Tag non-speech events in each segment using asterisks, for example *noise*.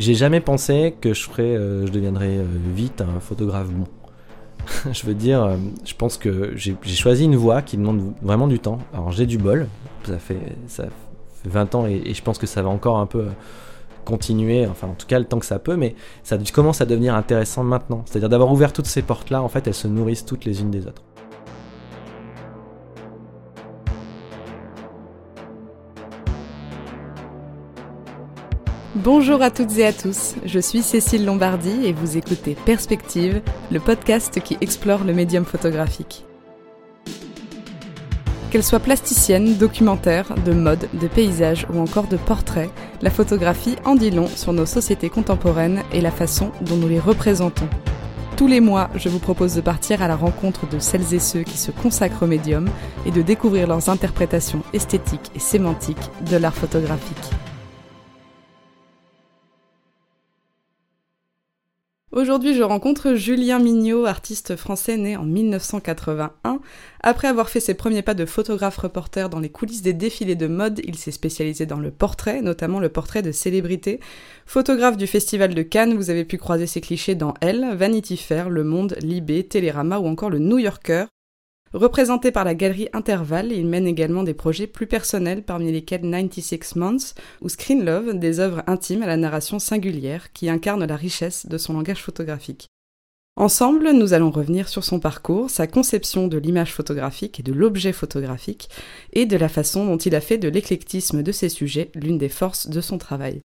j'ai jamais pensé que je ferais, euh, je deviendrais euh, vite un photographe bon. *laughs* je veux dire, euh, je pense que j'ai choisi une voie qui demande vraiment du temps. Alors j'ai du bol, ça fait, ça fait 20 ans et, je pense que ça va encore un peu continuer, enfin en tout cas le temps que ça peut, mais ça commence à devenir intéressant maintenant. C'est-à-dire d'avoir ouvert toutes ces portes-là, en fait elles se nourrissent toutes les unes des autres. Bonjour à toutes et à tous, je suis Cécile Lombardi et vous écoutez Perspective, le podcast qui explore le médium photographique. Qu'elle soit plasticienne, documentaire, de mode, de paysage ou encore de portrait, la photographie en dit long sur nos sociétés contemporaines et la façon dont nous les représentons. Tous les mois, je vous propose de partir à la rencontre de celles et ceux qui se consacrent au médium et de découvrir leurs interprétations esthétiques et sémantiques de l'art photographique. Aujourd'hui, je rencontre Julien Mignot, artiste français né en 1981. Après avoir fait ses premiers pas de photographe-reporter dans les coulisses des défilés de mode, il s'est spécialisé dans le portrait, notamment le portrait de célébrités. Photographe du Festival de Cannes, vous avez pu croiser ses clichés dans Elle, Vanity Fair, Le Monde, Libé, Télérama ou encore le New Yorker. Représenté par la galerie Interval, il mène également des projets plus personnels parmi lesquels 96 Months ou Screen Love, des œuvres intimes à la narration singulière qui incarnent la richesse de son langage photographique. Ensemble, nous allons revenir sur son parcours, sa conception de l'image photographique et de l'objet photographique, et de la façon dont il a fait de l'éclectisme de ses sujets l'une des forces de son travail.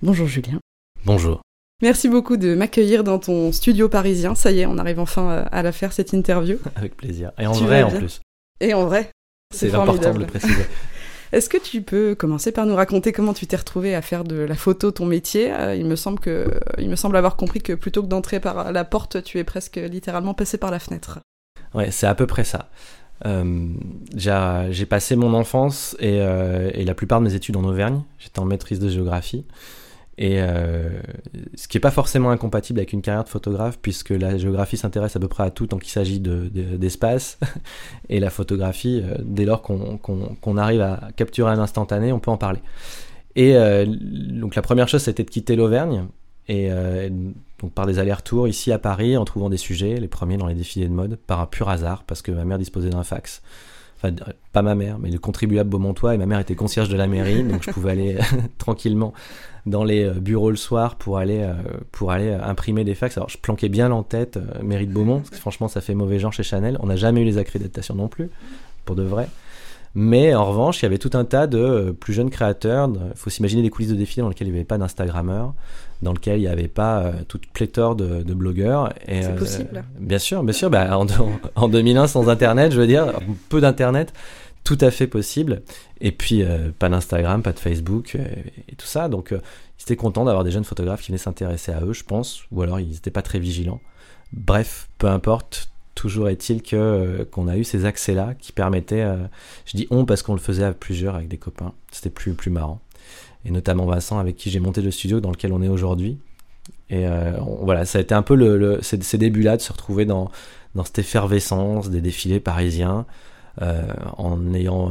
Bonjour Julien. Bonjour. Merci beaucoup de m'accueillir dans ton studio parisien. Ça y est, on arrive enfin euh, à la faire cette interview. *laughs* Avec plaisir. Et en Tu vrai en plus. Et en vrai, C'est important de le préciser. *laughs* Est-ce que tu peux commencer par nous raconter comment tu t'es retrouvé à faire de la photo ton métier? Euh, Il me semble que, il me semble avoir compris que plutôt que d'entrer par la porte, tu es presque littéralement passé par la fenêtre. Ouais, c'est à peu près ça. Euh, j'ai j'ai passé mon enfance et, euh, et la plupart de mes études en Auvergne. J'étais en maîtrise de géographie. Et euh, ce qui n'est pas forcément incompatible avec une carrière de photographe, puisque la géographie s'intéresse à peu près à tout tant qu'il s'agit de- de- d'espace. *laughs* et la photographie, euh, dès lors qu'on arrive à capturer un instantané, on peut en parler. Et euh, donc la première chose, c'était de quitter l'Auvergne. Et euh, donc par des allers-retours ici à Paris, en trouvant des sujets, les premiers dans les défilés de mode, par un pur hasard, parce que ma mère disposait d'un fax. Enfin, euh, pas ma mère, mais le contribuable Beaumontois, et ma mère était concierge de la mairie, donc je pouvais aller *laughs* tranquillement dans les euh, bureaux le soir pour aller, euh, pour aller euh, imprimer des fax. Alors je planquais bien l'en-tête euh, mairie de Beaumont, parce que franchement ça fait mauvais genre chez Chanel. On n'a jamais eu les accréditations non plus, pour de vrai. Mais en revanche, il y avait tout un tas de euh, plus jeunes créateurs. Il faut s'imaginer des coulisses de défilés dans lesquelles il n'y avait pas d'Instagrammeurs, dans lesquelles il n'y avait pas euh, toute pléthore de, de blogueurs. C'est euh, possible. Bien sûr, bien sûr. Bah, en, *laughs* en 2001, sans Internet, je veux dire, peu d'Internet, tout à fait possible. Et puis, euh, pas d'Instagram, pas de Facebook euh, et tout ça. Donc, euh, ils étaient contents d'avoir des jeunes photographes qui venaient s'intéresser à eux, je pense. Ou alors, ils n'étaient pas très vigilants. Bref, peu importe. Toujours est-il que euh, qu'on a eu ces accès-là qui permettaient. euh, je dis on parce qu'on le faisait à plusieurs avec des copains. C'était plus plus marrant. Et notamment Vincent avec qui j'ai monté le studio dans lequel on est aujourd'hui. Et euh, voilà, ça a été un peu le, ces, ces débuts-là de se retrouver dans dans cette effervescence des défilés parisiens, en ayant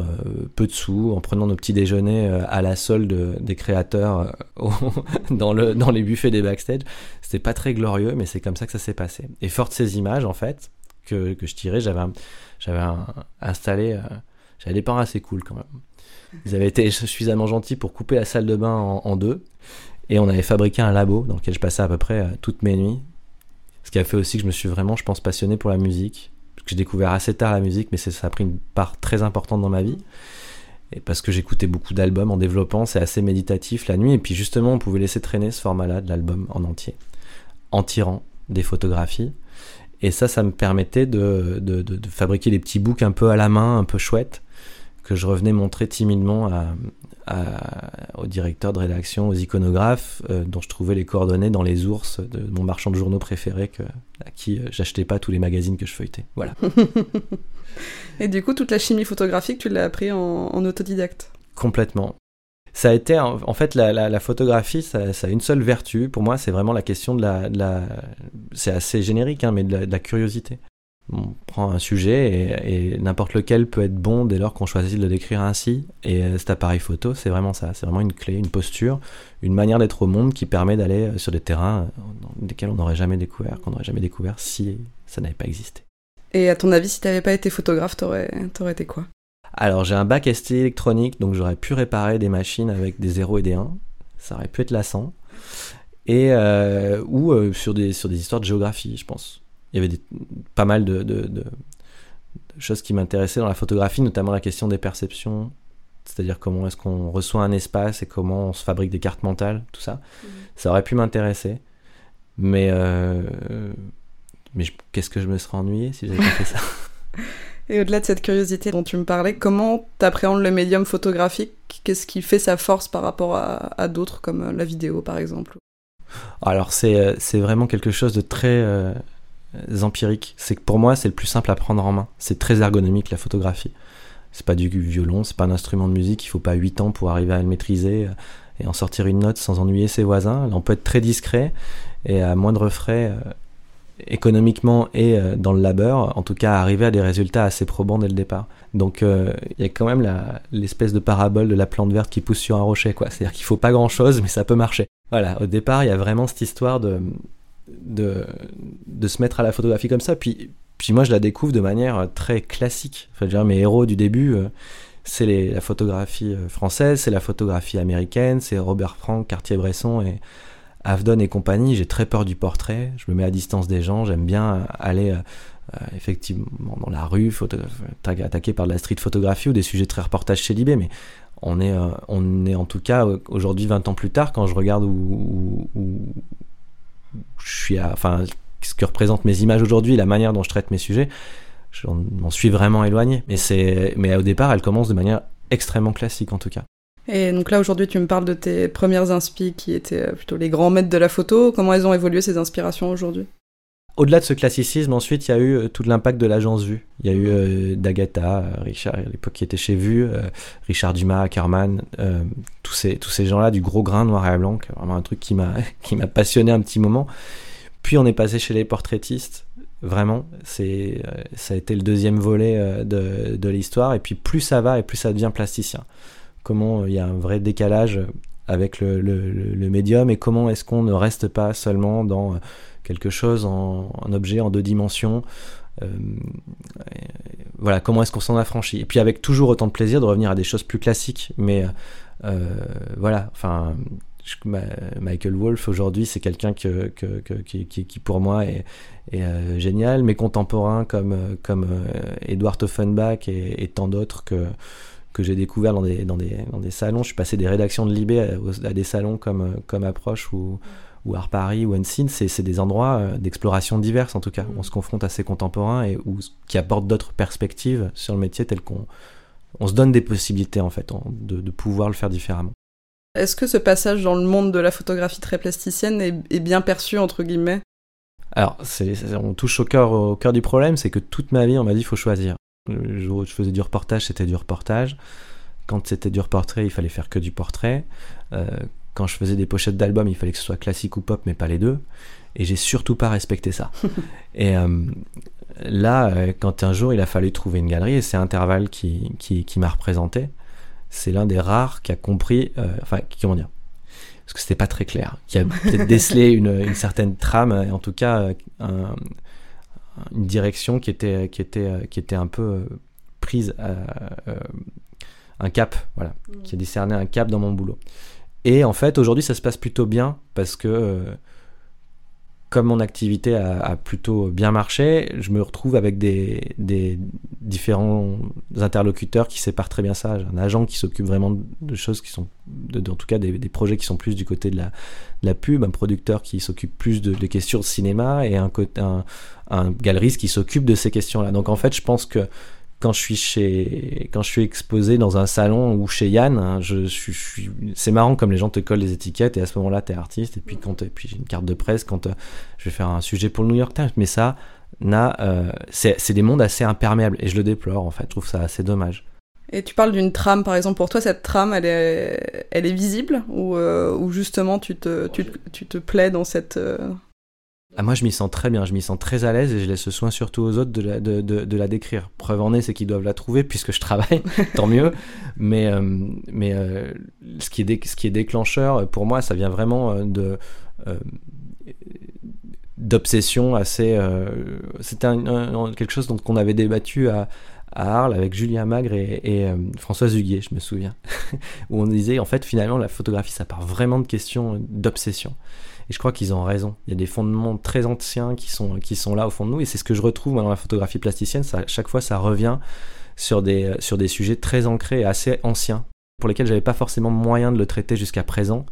peu de sous, en prenant nos petits déjeuners à la solde des créateurs *laughs* dans, le, dans les buffets des backstage. C'était pas très glorieux, mais c'est comme ça que ça s'est passé. Et fort de ces images, en fait, que, que je tirais, j'avais installé, euh, j'avais des parents assez cool quand même. Ils avaient été *laughs* suffisamment gentils pour couper la salle de bain en, en deux, et on avait fabriqué un labo dans lequel je passais à peu près euh, toutes mes nuits. Ce qui a fait aussi que je me suis vraiment, je pense, passionné pour la musique. Parce que j'ai découvert assez tard la musique, mais ça a pris une part très importante dans ma vie. Parce que j'écoutais beaucoup d'albums en développant, c'est assez méditatif la nuit. Et puis justement, on pouvait laisser traîner ce format-là de l'album en entier, en tirant des photographies. Et ça, ça me permettait de, de, de- de fabriquer des petits books un peu à la main, un peu chouettes, que je revenais montrer timidement à, à- au directeur de rédaction, aux iconographes, euh, dont je trouvais les coordonnées dans les ours de mon marchand de journaux préféré, que, à qui euh, j'achetais pas tous les magazines que je feuilletais. Voilà. *laughs* Et du coup, toute la chimie photographique, tu l'as appris en, en autodidacte? Complètement. Ça a été, en fait, la, photographie, ça, a une seule vertu. Pour moi, c'est vraiment la question de la. c'est assez générique, hein, mais de la, curiosité. on prend un sujet et, n'importe lequel peut être bon dès lors qu'on choisit de le décrire ainsi. Et cet appareil photo, c'est vraiment ça. C'est vraiment une clé, une posture, une manière d'être au monde qui permet d'aller sur des terrains desquels on n'aurait jamais découvert, qu'on n'aurait jamais découvert si ça n'avait pas existé. Et à ton avis, si tu n'avais pas été photographe, t'aurais aurais été quoi? Alors j'ai un bac ST électronique, donc j'aurais pu réparer des machines avec des 0 et des 1. Ça aurait pu être lassant. Et, euh, ou euh, sur, des, sur des histoires de géographie, je pense. Il y avait pas mal de, de, choses qui m'intéressaient dans la photographie, notamment la question des perceptions, c'est-à-dire comment est-ce qu'on reçoit un espace et comment on se fabrique des cartes mentales, tout ça. Mmh. Ça aurait pu m'intéresser. Mais euh, mais qu'est-ce que je me serais ennuyé si j'avais pas fait ça? *laughs* Et au-delà de cette curiosité dont tu me parlais, comment t'appréhendes le médium photographique? Qu'est-ce qui fait sa force par rapport à, d'autres, comme euh, la vidéo par exemple? Alors euh, c'est vraiment quelque chose de très euh, empirique. C'est que pour moi, c'est le plus simple à prendre en main. C'est très ergonomique la photographie. C'est pas du violon, c'est pas un instrument de musique, il faut pas 8 ans pour arriver à le maîtriser et en sortir une note sans ennuyer ses voisins. Là, on peut être très discret et à moindre frais économiquement et euh, dans le labeur, en tout cas arriver à des résultats assez probants dès le départ. Donc euh, il y a quand même l'espèce de parabole de la plante verte qui pousse sur un rocher, quoi. C'est-à-dire qu'il faut pas grand-chose, mais ça peut marcher. Voilà, au départ, il y a vraiment cette histoire de, de, se mettre à la photographie comme ça. Puis, puis moi, je la découvre de manière très classique. Enfin, dire, mes héros du début, euh, c'est la photographie française, c'est la photographie américaine, c'est Robert Frank, Cartier-Bresson et Avdon et compagnie, j'ai très peur du portrait. Je me mets à distance des gens. J'aime bien aller euh, euh, effectivement dans la rue, attaqué par de la street photographie ou des sujets très reportages chez Libé. Mais on est, euh, on est en tout cas aujourd'hui 20 ans plus tard quand je regarde où, je suis, enfin ce que représentent mes images aujourd'hui, la manière dont je traite mes sujets. Je m'en suis vraiment éloigné. Mais mais au départ, elle commence de manière extrêmement classique en tout cas. Et donc là, aujourd'hui, tu me parles de tes premières inspi qui étaient euh, plutôt les grands maîtres de la photo. Comment elles ont évolué, ces inspirations, aujourd'hui? Au-delà de ce classicisme, ensuite, il y a eu euh, tout l'impact de l'agence Vue. Il y a eu euh, D'Agata, Richard, à l'époque qui était chez Vue, Richard Dumas, ces, tous ces gens-là du gros grain noir et blanc, vraiment un truc qui m'a, *laughs* qui m'a passionné un petit moment. Puis on est passé chez les portraitistes, vraiment, c'est, ça a été le deuxième volet de, de l'histoire, et puis plus ça va et plus ça devient plasticien comment euh, il y a un vrai décalage avec le, médium et comment est-ce qu'on ne reste pas seulement dans euh, quelque chose en un objet en deux dimensions euh, voilà comment est-ce qu'on s'en affranchit. Et puis avec toujours autant de plaisir de revenir à des choses plus classiques mais voilà enfin Michael Wolff aujourd'hui c'est quelqu'un que, qui, pour moi est, génial. Mes contemporains comme comme Edward Offenbach et tant d'autres que que j'ai découvert dans des, dans, des, dans des salons. Je suis passé des rédactions de Libé à, des salons comme, comme Approche ou, ou Art Paris ou Unseen. C'est des endroits euh, d'exploration diverses, en tout cas. Où on se confronte à ses contemporains et où, qui apportent d'autres perspectives sur le métier tel qu'on on se donne des possibilités, en fait, de, de pouvoir le faire différemment. Est-ce que ce passage dans le monde de la photographie très plasticienne est, est bien perçu, entre guillemets? Alors, on touche au cœur, au cœur du problème, c'est que toute ma vie, on m'a dit il faut choisir. Le jour où je faisais du reportage, c'était du reportage. Quand c'était du reportrait, il fallait faire que du portrait. Euh, quand je faisais des pochettes d'albums, il fallait que ce soit classique ou pop, mais pas les deux. Et j'ai surtout pas respecté ça. *laughs* et euh, là, euh, quand un jour il a fallu trouver une galerie, et c'est Interval qui, qui, qui m'a représenté, c'est l'un des rares qui a compris, enfin, comment dire, parce que c'était pas très clair, qui a peut-être décelé *laughs* une, une, certaine trame, en tout cas un, une direction qui était, qui était, qui était un peu euh, prise, euh, euh, un cap, voilà, mm. qui a discerné un cap dans mon boulot. Et en fait, aujourd'hui, ça se passe plutôt bien parce que comme mon activité a, plutôt bien marché, je me retrouve avec des, différents interlocuteurs qui séparent très bien ça. Un agent qui s'occupe vraiment de choses qui sont, en tout cas des, projets qui sont plus du côté de la, pub, un producteur qui s'occupe plus de, questions de cinéma et un galeriste qui s'occupe de ces questions-là. Donc en fait, je pense que quand je suis chez quand je suis exposé dans un salon ou chez Yann hein, je, suis c'est marrant comme les gens te collent des étiquettes et à ce moment-là tu es artiste et puis quand et puis j'ai une carte de presse quand euh, je vais faire un sujet pour le New York Times. Mais ça n'a euh, c'est des mondes assez imperméables et je le déplore en fait. Je trouve ça assez dommage. Et tu parles d'une trame par exemple pour toi cette trame elle est elle est visible ou, euh, ou justement tu te tu, tu, te plais dans cette ah, moi, je m'y sens très bien, je m'y sens très à l'aise et je laisse le soin surtout aux autres de la, de, de, la décrire. Preuve en est, c'est qu'ils doivent la trouver puisque je travaille, *laughs* tant mieux. Mais, euh, mais euh, ce, qui est ce qui est déclencheur, pour moi, ça vient vraiment euh, d'obsession assez. C'était quelque chose dont qu'on avait débattu à, à Arles avec Julien Magre et, et Françoise Huguet, je me souviens, *laughs* où on disait en fait finalement la photographie ça part vraiment de questions d'obsession. Et je crois qu'ils ont raison. Il y a des fondements très anciens qui sont, qui sont là au fond de nous. Et c'est ce que je retrouve dans la photographie plasticienne. Ça, chaque fois, ça revient sur des, sur des sujets très ancrés et assez anciens, pour lesquels j'avais pas forcément moyen de le traiter jusqu'à présent.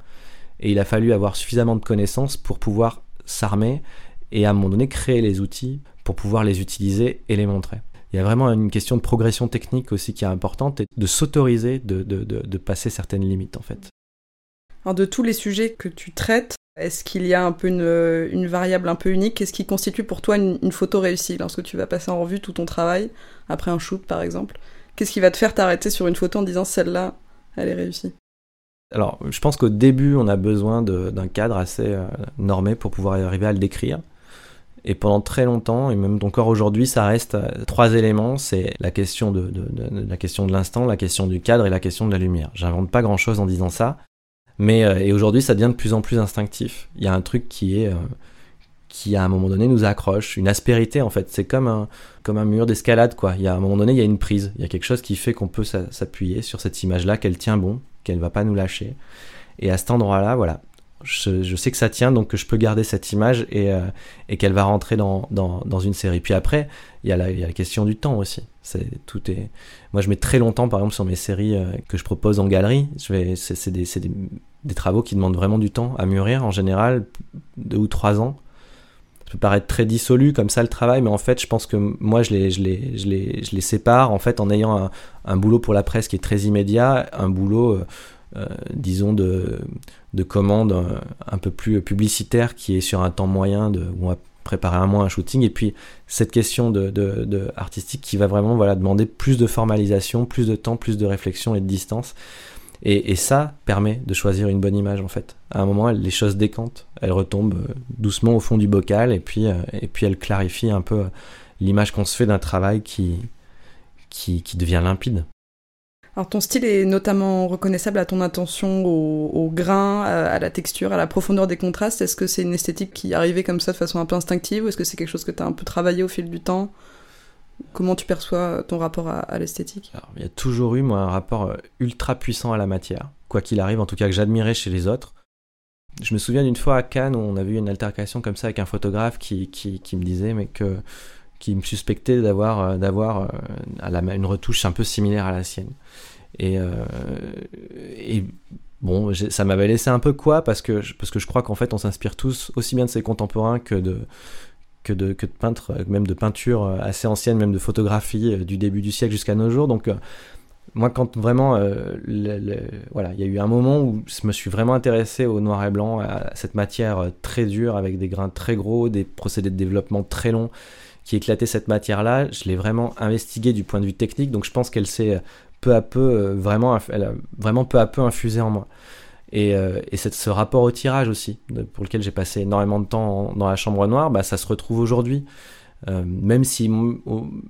Et il a fallu avoir suffisamment de connaissances pour pouvoir s'armer et à un moment donné créer les outils pour pouvoir les utiliser et les montrer. Il y a vraiment une question de progression technique aussi qui est importante et de s'autoriser de, de, de, de passer certaines limites en fait. Alors de tous les sujets que tu traites, est-ce qu'il y a un peu une, variable un peu unique? Qu'est-ce qui constitue pour toi une, photo réussie lorsque tu vas passer en revue tout ton travail, après un shoot par exemple? Qu'est-ce qui va te faire t'arrêter sur une photo en disant celle-là, elle est réussie? Alors, je pense qu'au début, on a besoin d'un cadre assez euh, normé pour pouvoir arriver à le décrire. Et pendant très longtemps, et même encore aujourd'hui, ça reste euh, trois éléments. C'est la question de, la question de l'instant, la question du cadre et la question de la lumière. J'invente pas grand-chose en disant ça. Mais euh, et aujourd'hui, ça devient de plus en plus instinctif. Il y a un truc qui est euh, qui à un moment donné nous accroche, une aspérité en fait. C'est comme un comme un mur d'escalade quoi. Il y a un moment donné, il y a une prise, il y a quelque chose qui fait qu'on peut s'appuyer sur cette image-là, qu'elle tient bon, qu'elle va pas nous lâcher. Et à cet endroit-là, voilà, je, sais que ça tient, donc que je peux garder cette image et, euh, et qu'elle va rentrer dans, dans, dans, une série. Puis après, il y, a la, question du temps aussi. C'est, tout est... Moi, je mets très longtemps, par exemple, sur mes séries que je propose en galerie. C'est, des, des, des, travaux qui demandent vraiment du temps à mûrir, en général, deux ou trois ans. Ça peut paraître très dissolu comme ça le travail, mais en fait, je pense que moi, je les, sépare en fait en ayant un, boulot pour la presse qui est très immédiat, un boulot. Euh, euh, disons, de, de commande euh, un peu plus publicitaire qui est sur un temps moyen de, où on va préparer un mois un shooting et puis cette question artistique qui va vraiment voilà demander plus de formalisation plus de temps plus de réflexion et de distance et, ça permet de choisir une bonne image en fait. À un moment les choses décantent elles retombent euh, doucement au fond du bocal et puis et puis elles clarifient un peu l'image qu'on se fait d'un travail qui, qui, devient limpide. Alors ton style est notamment reconnaissable à ton attention au, grain, à, la texture, à la profondeur des contrastes. Est-ce que c'est une esthétique qui arrivait comme ça de façon un peu instinctive ou est-ce que c'est quelque chose que tu as un peu travaillé au fil du temps? Comment tu perçois ton rapport à, l'esthétique? Il y a toujours eu moi un rapport euh, ultra puissant à la matière, quoi qu'il arrive, en tout cas que j'admirais chez les autres. Je me souviens d'une fois à Cannes où on avait eu une altercation comme ça avec un photographe qui, qui, me disait mais que qui me suspectait d'avoir euh, d'avoir euh, une retouche un peu similaire à la sienne. Et, euh, et bon, ça m'avait laissé un peu quoi parce que parce que je crois qu'en fait on s'inspire tous aussi bien de ses contemporains que de que de, peintres, même de peintures assez anciennes, même de photographies du début du siècle jusqu'à nos jours. Donc, moi, quand vraiment, voilà, il y a eu un moment où je me suis vraiment intéressé au noir et blanc, à cette matière très dure, avec des grains très gros, des procédés de développement très longs, qui éclatait cette matière-là. Je l'ai vraiment investiguée du point de vue technique, donc je pense qu'elle s'est peu à peu euh, vraiment, vraiment peu à peu infusé en moi. Et, euh, ce rapport au tirage aussi, pour lequel j'ai passé énormément de temps dans la chambre noire, bah, ça se retrouve aujourd'hui. Euh, même si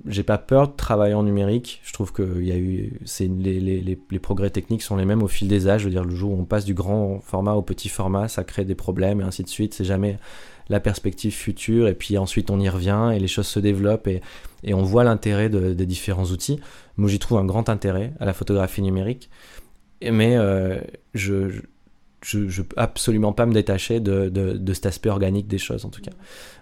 j'ai pas peur de travailler en numérique, je trouve que y a eu, les, les, progrès techniques sont les mêmes au fil des âges. Je veux dire, le jour où on passe du grand format au petit format, ça crée des problèmes et ainsi de suite. C'est jamais la perspective future et puis ensuite on y revient et les choses se développent et on voit l'intérêt des différents outils. Moi j'y trouve un grand intérêt à la photographie numérique, mais euh, je, je, peux absolument pas me détacher de, de, cet aspect organique des choses en tout cas.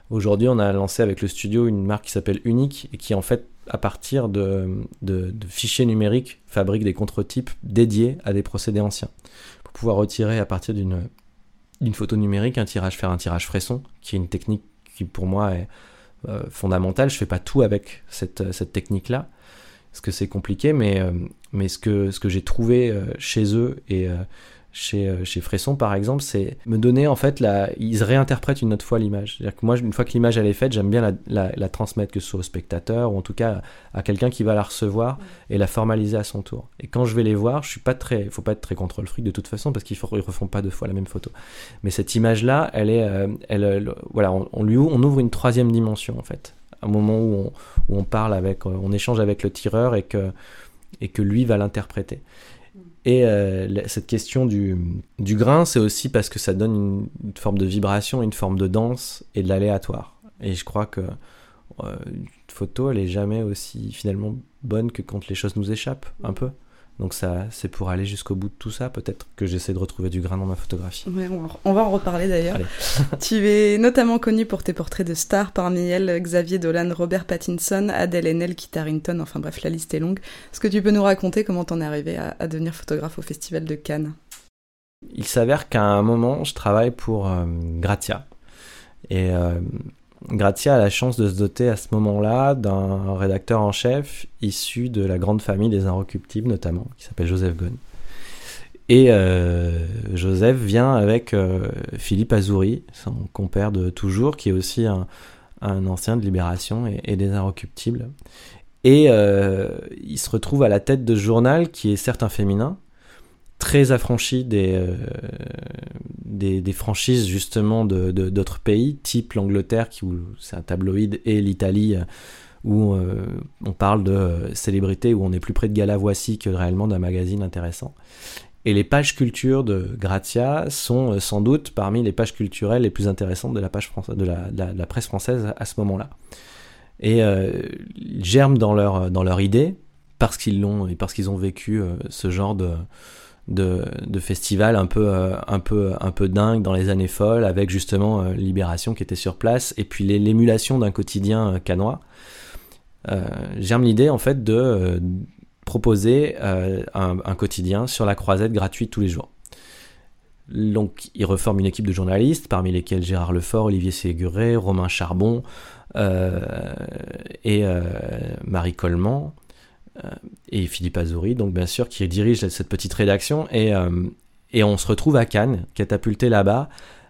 Aujourd'hui on a lancé avec le studio une marque qui s'appelle Unique et qui en fait à partir de, de, fichiers numériques fabrique des contre-types dédiés à des procédés anciens pour pouvoir retirer à partir d'une d'une photo numérique, un tirage, faire un tirage fresson, qui est une technique qui pour moi est euh, fondamentale. Je fais pas tout avec cette, cette technique-là, parce que c'est compliqué, mais, euh, mais ce que, ce que j'ai trouvé chez eux et chez, euh, chez Fresson par exemple, c'est me donner en fait la. Ils réinterprètent une autre fois l'image. C'est-à-dire que moi, une fois que l'image elle est faite, j'aime bien la, transmettre, que ce soit au spectateur ou en tout cas à quelqu'un qui va la recevoir et la formaliser à son tour. Et quand je vais les voir, je suis pas très. Il faut pas être très contrôle fric de toute façon parce qu'ils ne refont pas deux fois la même photo. Mais cette image-là, elle est. Euh, elle, voilà, on, lui on ouvre une troisième dimension en fait. Un moment où on, où on parle avec. On échange avec le tireur et que, et que lui va l'interpréter. Et euh, cette question du, du grain, c'est aussi parce que ça donne une, forme de vibration, une forme de danse et de l'aléatoire. Et je crois que euh, une photo, elle est jamais aussi finalement bonne que quand les choses nous échappent, un peu. Donc ça, c'est pour aller jusqu'au bout de tout ça, peut-être que j'essaie de retrouver du grain dans ma photographie. on va en reparler d'ailleurs. *laughs* tu es notamment connu pour tes portraits de stars, parmi elles Xavier Dolan, Robert Pattinson, Adèle Haenel, Kit Harington, enfin bref, la liste est longue. Est-ce que tu peux nous raconter comment t'en es arrivé à, devenir photographe au Festival de Cannes? Il s'avère qu'à un moment, je travaille pour euh, Gratia. Et euh, Gratia a la chance de se doter à ce moment-là d'un rédacteur en chef issu de la grande famille des Inrecuptibles notamment, qui s'appelle Joseph Ghosn. Et euh, Joseph vient avec euh, Philippe Azouri, son compère de toujours, qui est aussi un, ancien de Libération et, des Inrecuptibles. Et euh, il se retrouve à la tête de journal qui est certes un féminin, très affranchi des, euh, des, des, franchises justement de, d'autres pays, type l'Angleterre, qui c'est un tabloïd, et l'Italie, où euh, on parle de célébrités, où on est plus près de Gala Voici que réellement d'un magazine intéressant. Et les pages culture de Grazia sont euh, sans doute parmi les pages culturelles les plus intéressantes de la, page de la, presse française à ce moment-là. Et ils germent dans leur, dans leur idée, parce qu'ils l'ont et parce qu'ils ont vécu ce genre de, de, de festivals un peu, euh, un, peu, un peu dingue dans les années folles, avec justement euh, Libération qui était sur place, et puis l'émulation d'un quotidien euh, canois. Germe l'idée en fait de proposer un, quotidien sur la croisette gratuite tous les jours. Donc, il reforme une équipe de journalistes, parmi lesquels Gérard Lefort, Olivier Séguré, Romain Charbon et Marie Coleman. Euh, et Philippe Azouri, donc bien sûr, qui dirige cette petite rédaction. Et, euh, on se retrouve à Cannes, catapulté là-bas,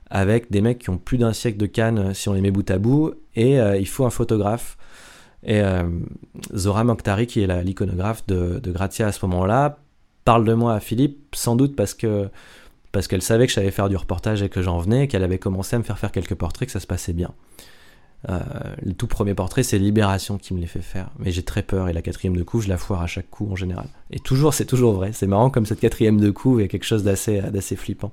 avec des mecs qui ont plus d'un siècle de Cannes euh, si on les met bout à bout, et il faut un photographe. Et Zora Mokhtari, qui est l'iconographe de, de Grazia à ce moment-là, parle de moi à Philippe, sans doute parce que parce qu'elle savait que j'allais faire du reportage et que j'en venais, qu'elle avait commencé à me faire faire quelques portraits, que ça se passait bien. Euh, le tout premier portrait, c'est Libération qui me les fait faire. Mais j'ai très peur et la quatrième de coup, je la foire à chaque coup en général. Et toujours, c'est toujours vrai. C'est marrant comme cette quatrième de coup, a quelque chose d'assez, d'assez flippant.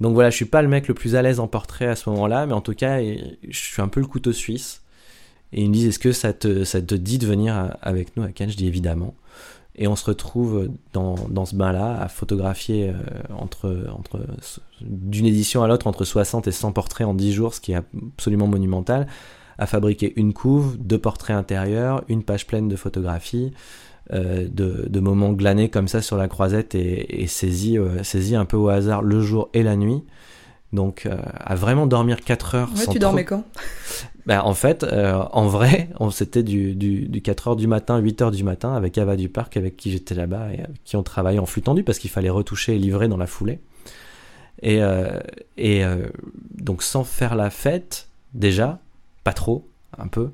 Donc voilà, je suis pas le mec le plus à l'aise en portrait à ce moment-là, mais en tout cas, je suis un peu le couteau suisse. Et ils me disent, est-ce que ça te, ça te dit de venir avec nous à Cannes? Je dis évidemment. Et on se retrouve dans, ce bain-là à photographier euh, entre, d'une édition à l'autre entre 60 et 100 portraits en 10 jours, ce qui est absolument monumental, à fabriquer une couve, deux portraits intérieurs, une page pleine de photographies, euh, de, moments glanés comme ça sur la croisette et, et saisis, euh, saisis un peu au hasard le jour et la nuit. Donc, euh, à vraiment dormir 4 heures. Ouais, tu dormais quand? *laughs* Ben, En fait, euh, en vrai, *laughs* c'était du, du, du, 4 heures du matin, 8 heures du matin avec Ava du Parc, avec qui j'étais là-bas et avec qui on travaillait en flux tendu parce qu'il fallait retoucher et livrer dans la foulée. Et, euh, et donc, sans faire la fête, déjà, pas trop, un peu.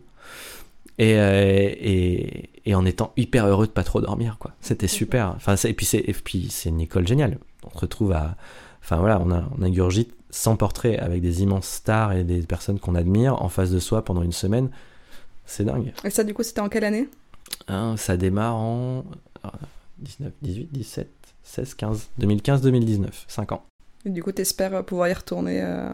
Et, et, et, en étant hyper heureux de pas trop dormir, quoi. C'était super. Enfin, et puis c'est une école géniale. On se retrouve à. Enfin voilà, on a, on ingurgite 100 portraits avec des immenses stars et des personnes qu'on admire en face de soi pendant une semaine. C'est dingue. Et ça, du coup, c'était en quelle année? Hein, Ça démarre en 19, 18, 17, 16, 15, 2015, 2019, 5 ans. Et du coup, t'espères pouvoir y retourner euh,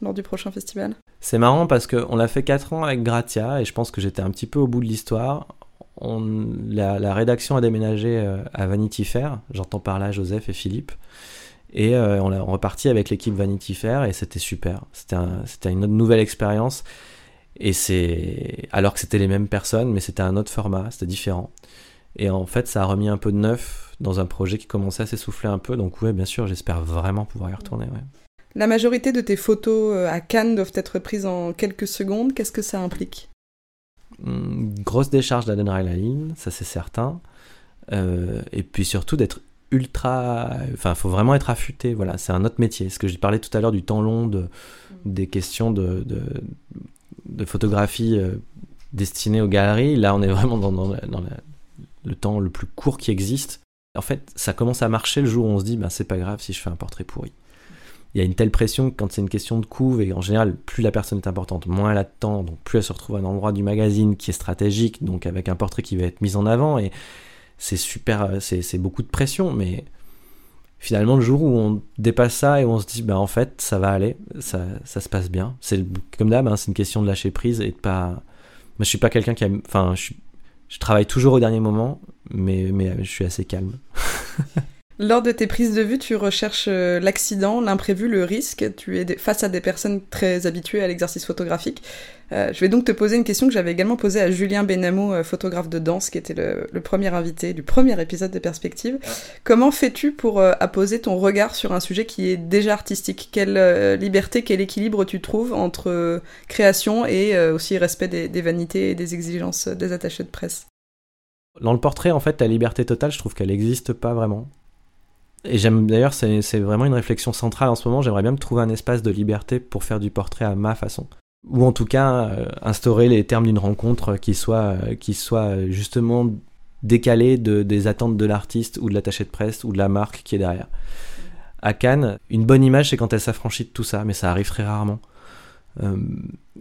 lors du prochain festival? C'est marrant parce qu'on l'a fait 4 ans avec Gratia et je pense que j'étais un petit peu au bout de l'histoire. On, la, rédaction a déménagé euh, à Vanity Fair, j'entends par là Joseph et Philippe. Et euh, on est reparti avec l'équipe Vanity Fair et c'était super. C'était une nouvelle expérience. Et c'est alors que c'était les mêmes personnes, mais c'était un autre format, c'était différent. Et en fait, ça a remis un peu de neuf dans un projet qui commençait à s'essouffler un peu. Donc ouais, bien sûr, j'espère vraiment pouvoir y retourner. La majorité de tes photos euh, à Cannes doivent être prises en quelques secondes. Qu'est-ce que ça implique? Une Grosse décharge d'adrénaline, ça c'est certain. Euh, et puis surtout d'être ultra. Enfin, faut vraiment être affûté. Voilà, c'est un autre métier. Ce que j'ai parlé tout à l'heure du temps long, de, des questions de, de, photographie euh, destinée aux galeries. Là, on est vraiment dans, dans, le temps le plus court qui existe. En fait, ça commence à marcher le jour où on se dit, ben, c'est pas grave si je fais un portrait pourri. Il y a une telle pression que quand c'est une question de couve, et en général, plus la personne est importante, moins elle a de temps, donc plus elle se retrouve à un endroit du magazine qui est stratégique, donc avec un portrait qui va être mis en avant. Et c'est super, c'est beaucoup de pression, mais finalement, le jour où on dépasse ça et où on se dit, ben en fait, ça va aller, ça, ça se passe bien. C'est comme d'hab, hein, c'est une question de lâcher prise et de pas. Moi, je suis pas quelqu'un qui aime. Enfin, je, je, travaille toujours au dernier moment, mais, mais je suis assez calme. *laughs* Lors de tes prises de vue, tu recherches euh, l'accident, l'imprévu, le risque. Tu es face à des personnes très habituées à l'exercice photographique. Euh, je vais donc te poser une question que j'avais également posée à Julien Benamo, euh, photographe de danse, qui était le, premier invité du premier épisode de Perspective. Comment fais-tu pour apposer ton regard sur un sujet qui est déjà artistique? Quelle liberté, quel équilibre tu trouves entre création et aussi respect des, des vanités et des exigences des attachés de presse? Dans le portrait, en fait, la liberté totale, je trouve qu'elle n'existe pas vraiment. Et j'aime d'ailleurs, c'est vraiment une réflexion centrale en ce moment. J'aimerais bien me trouver un espace de liberté pour faire du portrait à ma façon. Ou en tout cas, euh, instaurer les termes d'une rencontre qui soient euh, qui soit justement décalés de, des attentes de l'artiste ou de l'attaché de presse ou de la marque qui est derrière. À Cannes, une bonne image, c'est quand elle s'affranchit de tout ça, mais ça arrive très rarement. Euh,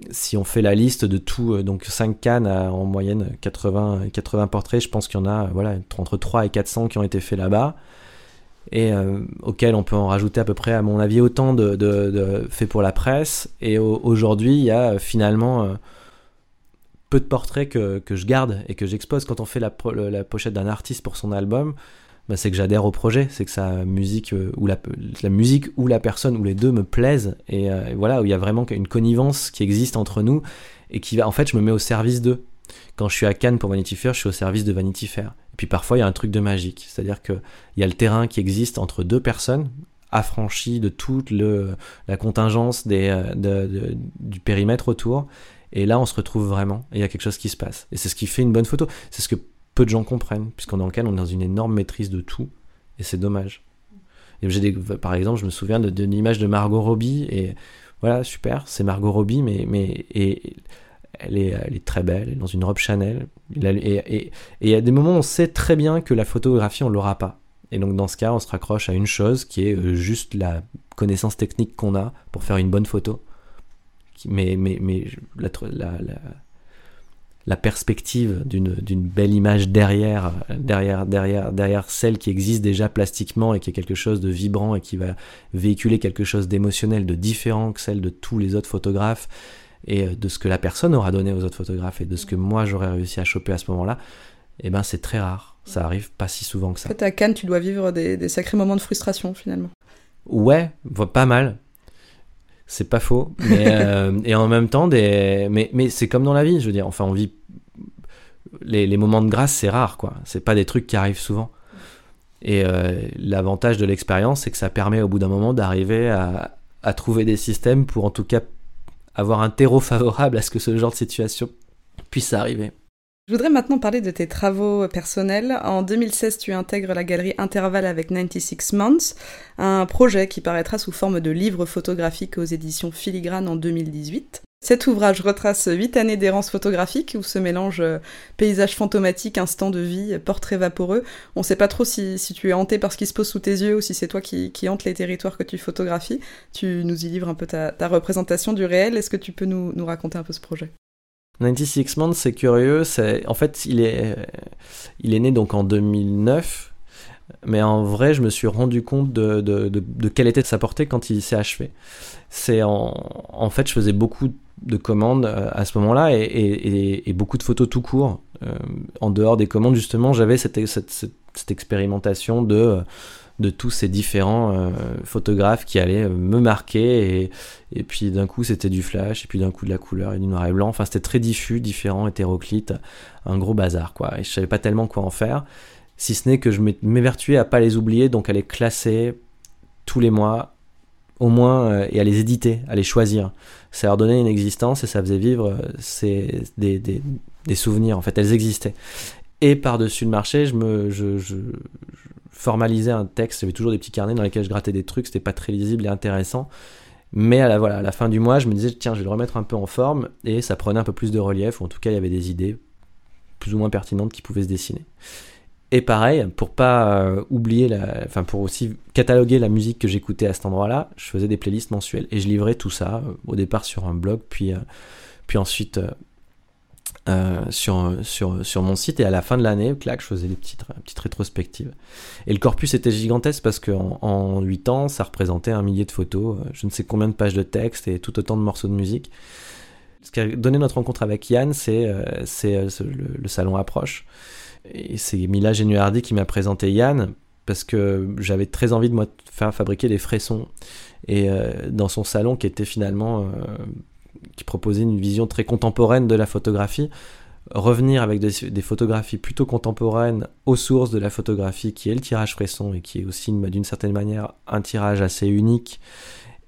si on fait la liste de tout, donc 5 Cannes en moyenne 80, 80 portraits, je pense qu'il y en a voilà, entre 3 et 400 qui ont été faits là-bas et euh, auquel on peut en rajouter à peu près, à mon avis, autant de, faits pour la presse. Et aujourd'hui, il y a euh, finalement euh, peu de portraits que, je garde et que j'expose. Quand on fait la, pochette d'un artiste pour son album, bah, c'est que j'adhère au projet, c'est que sa musique ou la, la, musique ou la personne ou les deux me plaisent. Et voilà, où il y a vraiment une connivence qui existe entre nous et qui va, en fait, je me mets au service d'eux. Quand je suis à Cannes pour Vanity Fair, je suis au service de Vanity Fair. Et puis parfois, il y a un truc de magique. C'est-à-dire qu'il y a le terrain qui existe entre deux personnes, affranchies de toute le, la contingence des, euh, du périmètre autour. Et là, on se retrouve vraiment. Et il y a quelque chose qui se passe. Et c'est ce qui fait une bonne photo. C'est ce que peu de gens comprennent. Puisqu'on dans le Cannes, on est dans une énorme maîtrise de tout. Et c'est dommage. Par exemple, je me souviens d'une image de Margot Robbie. Et voilà, super, c'est Margot Robbie, mais, mais et, elle est, très belle, elle est dans une robe Chanel. Et a des moments on sait très bien que la photographie, on l'aura pas. Et donc dans ce cas, on se raccroche à une chose qui est euh, juste la connaissance technique qu'on a pour faire une bonne photo. Mais, la, la, perspective d'une belle image derrière, derrière, derrière, derrière celle qui existe déjà plastiquement et qui est quelque chose de vibrant et qui va véhiculer quelque chose d'émotionnel, de différent que celle de tous les autres photographes, et euh, de ce que la personne aura donné aux autres photographes et de ce que moi j'aurais réussi à choper à ce moment-là, eh ben c'est très rare. Ça arrive pas si souvent que ça. En fait, à Cannes, tu dois vivre des, sacrés moments de frustration finalement. Ouais, pas mal. C'est pas faux. Mais, *laughs* euh, et en même temps, des... mais, mais c'est comme dans la vie, je veux dire. Enfin, on vit. Les, les moments de grâce, c'est rare, quoi. C'est pas des trucs qui arrivent souvent. Et euh, l'avantage de l'expérience, c'est que ça permet au bout d'un moment d'arriver à, à trouver des systèmes pour en tout cas avoir un terreau favorable à ce que ce genre de situation puisse arriver. Je voudrais maintenant parler de tes travaux personnels. En 2016, tu intègres la galerie Intervalle avec 96 Months, un projet qui paraîtra sous forme de livre photographique aux éditions Filigrane en 2018. Cet ouvrage retrace huit années d'errance photographique où se mélangent euh, paysages fantomatiques, instants de vie, portraits vaporeux. On ne sait pas trop si, tu es hanté par ce qui se pose sous tes yeux ou si c'est toi qui, qui hante les territoires que tu photographies. Tu nous y livres un peu ta, représentation du réel. Est-ce que tu peux nous, raconter un peu ce projet? 96 Months, c'est curieux. En fait, il est, né donc en 2009, mais en vrai, je me suis rendu compte de quelle était sa portée quand il s'est achevé. C'est en, fait, je faisais beaucoup de commandes euh, à ce moment-là et, beaucoup de photos tout court. Euh, en dehors des commandes, justement, j'avais cette, expérimentation de, tous ces différents euh, photographes qui allaient me marquer et, et puis d'un coup c'était du flash et puis d'un coup de la couleur et du noir et blanc. Enfin, c'était très diffus, différent, hétéroclite, un gros bazar quoi. Et je savais pas tellement quoi en faire, si ce n'est que je m'évertuais à pas les oublier, donc à les classer tous les mois au moins euh, et à les éditer, à les choisir. Ça leur donnait une existence et ça faisait vivre euh, des, des, souvenirs. En fait, elles existaient. Et par-dessus le marché, je me, je, formalisais un texte, j'avais toujours des petits carnets dans lesquels je grattais des trucs, c'était pas très lisible et intéressant. Mais à la, voilà, à la fin du mois, je me disais, tiens, je vais le remettre un peu en forme, et ça prenait un peu plus de relief, ou en tout cas, il y avait des idées plus ou moins pertinentes qui pouvaient se dessiner. Et pareil, pour pas euh, oublier, enfin pour aussi cataloguer la musique que j'écoutais à cet endroit-là, je faisais des playlists mensuelles et je livrais tout ça euh, au départ sur un blog, puis, euh, puis ensuite sur, sur, sur mon site et à la fin de l'année, clac, je faisais des petites, petites rétrospectives. Et le corpus était gigantesque parce qu'en en 8 ans, ça représentait un millier de photos, je ne sais combien de pages de texte et tout autant de morceaux de musique. Ce qui a donné notre rencontre avec Yann, c'est c'est le, le salon Approche. Et c'est Mila Genuardi qui m'a présenté Yann parce que j'avais très envie de moi faire fabriquer des frissons. Et euh, dans son salon qui était finalement. Euh, qui proposait une vision très contemporaine de la photographie, revenir avec des, photographies plutôt contemporaines aux sources de la photographie qui est le tirage frisson et qui est aussi d'une certaine manière un tirage assez unique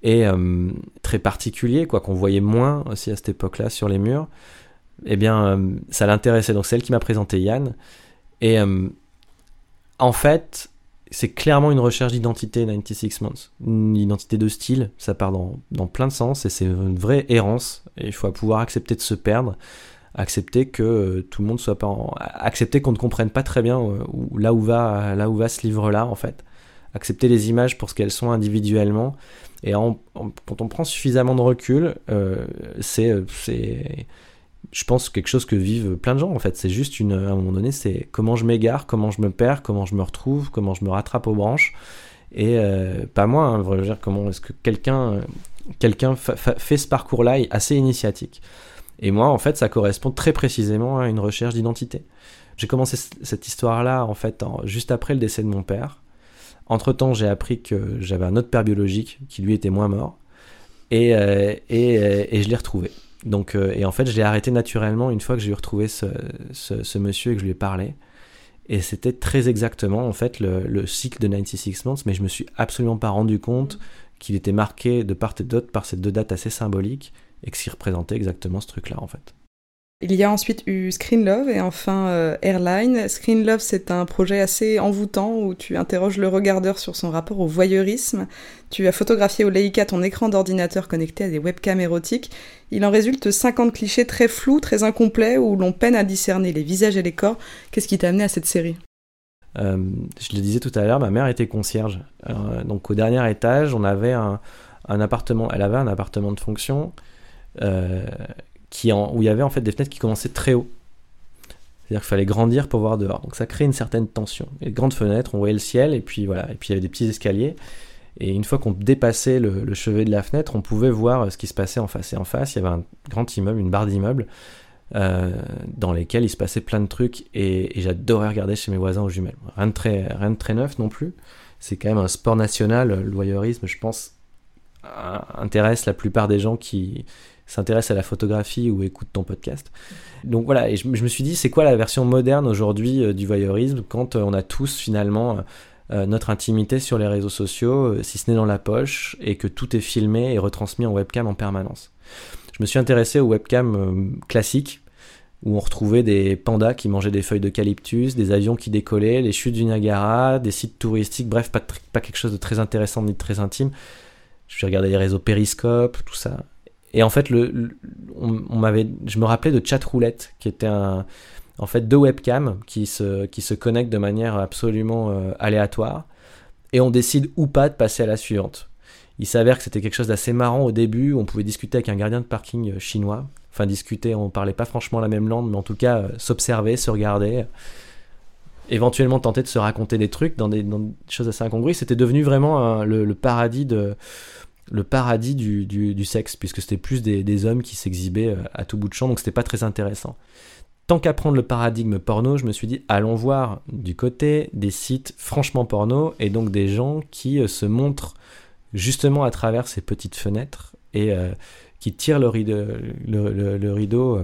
et euh, très particulier, quoi qu'on voyait moins aussi à cette époque-là sur les murs, eh bien ça l'intéressait. Donc c'est elle qui m'a présenté Yann et euh, en fait, c'est clairement une recherche d'identité 96 Months. Une identité de style, ça part dans, plein de sens et c'est une vraie errance. Il faut pouvoir accepter de se perdre, accepter que euh, tout le monde soit pas accepter qu'on ne comprenne pas très bien euh, là où va là où va ce livre là en fait. Accepter les images pour ce qu'elles sont individuellement et quand on prend suffisamment de recul, c'est je pense, quelque chose que vivent plein de gens en fait. C'est juste une, à un moment donné, c'est comment je m'égare, comment je me perds, comment je me retrouve, comment je me rattrape aux branches. Et euh, pas moi, hein, je veux dire, comment est-ce que quelqu'un quelqu'un fait ce parcours-là assez initiatique. Et moi, en fait, ça correspond très précisément à une recherche d'identité. J'ai commencé cette histoire-là, en fait, juste après le décès de mon père. Entre-temps, j'ai appris que j'avais un autre père biologique qui, lui, était moins mort. Et, euh, et, euh, et je l'ai retrouvé. Donc, euh, et en fait, je l'ai arrêté naturellement une fois que j'ai eu retrouvé ce, ce, monsieur et que je lui ai parlé. Et c'était très exactement en fait le, cycle de 96 Months, mais je me suis absolument pas rendu compte qu'il était marqué de part et d'autre par ces deux dates assez symboliques et que s'y représentait exactement ce truc-là en fait. Il y a ensuite eu Screen Love et enfin euh, Airline. Screen Love, c'est un projet assez envoûtant où tu interroges le regardeur sur son rapport au voyeurisme. Tu as photographié au Leica ton écran d'ordinateur connecté à des webcams érotiques. Il en résulte 50 clichés très flous, très incomplets, où l'on peine à discerner les visages et les corps. Qu'est-ce qui t'a amené à cette série? Euh, Je le disais tout à l'heure, ma mère était concierge. Euh, donc au dernier étage, on avait un, appartement. Elle avait un appartement de fonction où il y avait en fait des fenêtres qui commençaient très haut. C'est-à-dire qu'il fallait grandir pour voir dehors. Donc ça crée une certaine tension. Et grandes fenêtres, on voyait le ciel, et puis voilà, et puis il y avait des petits escaliers. Et une fois qu'on dépassait le, chevet de la fenêtre, on pouvait voir ce qui se passait en face. Et en face, il y avait un grand immeuble, une barre d'immeubles, euh, dans lesquels il se passait plein de trucs. Et, j'adorais regarder chez mes voisins aux jumelles. Rien de très, rien de très neuf non plus. C'est quand même un sport national. Le voyeurisme, je pense, intéresse la plupart des gens qui, s'intéresse à la photographie ou écoute ton podcast. Donc voilà, et je, me suis dit, c'est quoi la version moderne aujourd'hui euh, du voyeurisme quand euh, on a tous finalement euh, notre intimité sur les réseaux sociaux, si ce n'est dans la poche, et que tout est filmé et retransmis en webcam en permanence? Je me suis intéressé aux webcams classiques, où on retrouvait des pandas qui mangeaient des feuilles d'eucalyptus, des avions qui décollaient, les chutes du Niagara, des sites touristiques, bref, pas, quelque chose de très intéressant ni de très intime. Je suis regardé les réseaux Periscope, tout ça. Et en fait, on, m'avait, je me rappelais de Chatroulette, qui était un, en fait deux webcams qui se, qui se connectent de manière absolument euh, aléatoire, et on décide ou pas de passer à la suivante. Il s'avère que c'était quelque chose d'assez marrant au début, on pouvait discuter avec un gardien de parking euh, chinois, enfin discuter, on parlait pas franchement la même langue, mais en tout cas euh, s'observer, se regarder, éventuellement tenter de se raconter des trucs dans des, choses assez incongrues. C'était devenu vraiment le, paradis de le paradis du, sexe, puisque c'était plus des, hommes qui s'exhibaient euh, à tout bout de champ, donc c'était pas très intéressant. Tant qu'apprendre le paradigme porno, je me suis dit, allons voir du côté des sites franchement porno, et donc des gens qui euh, se montrent justement à travers ces petites fenêtres, et euh, qui tirent le rideau,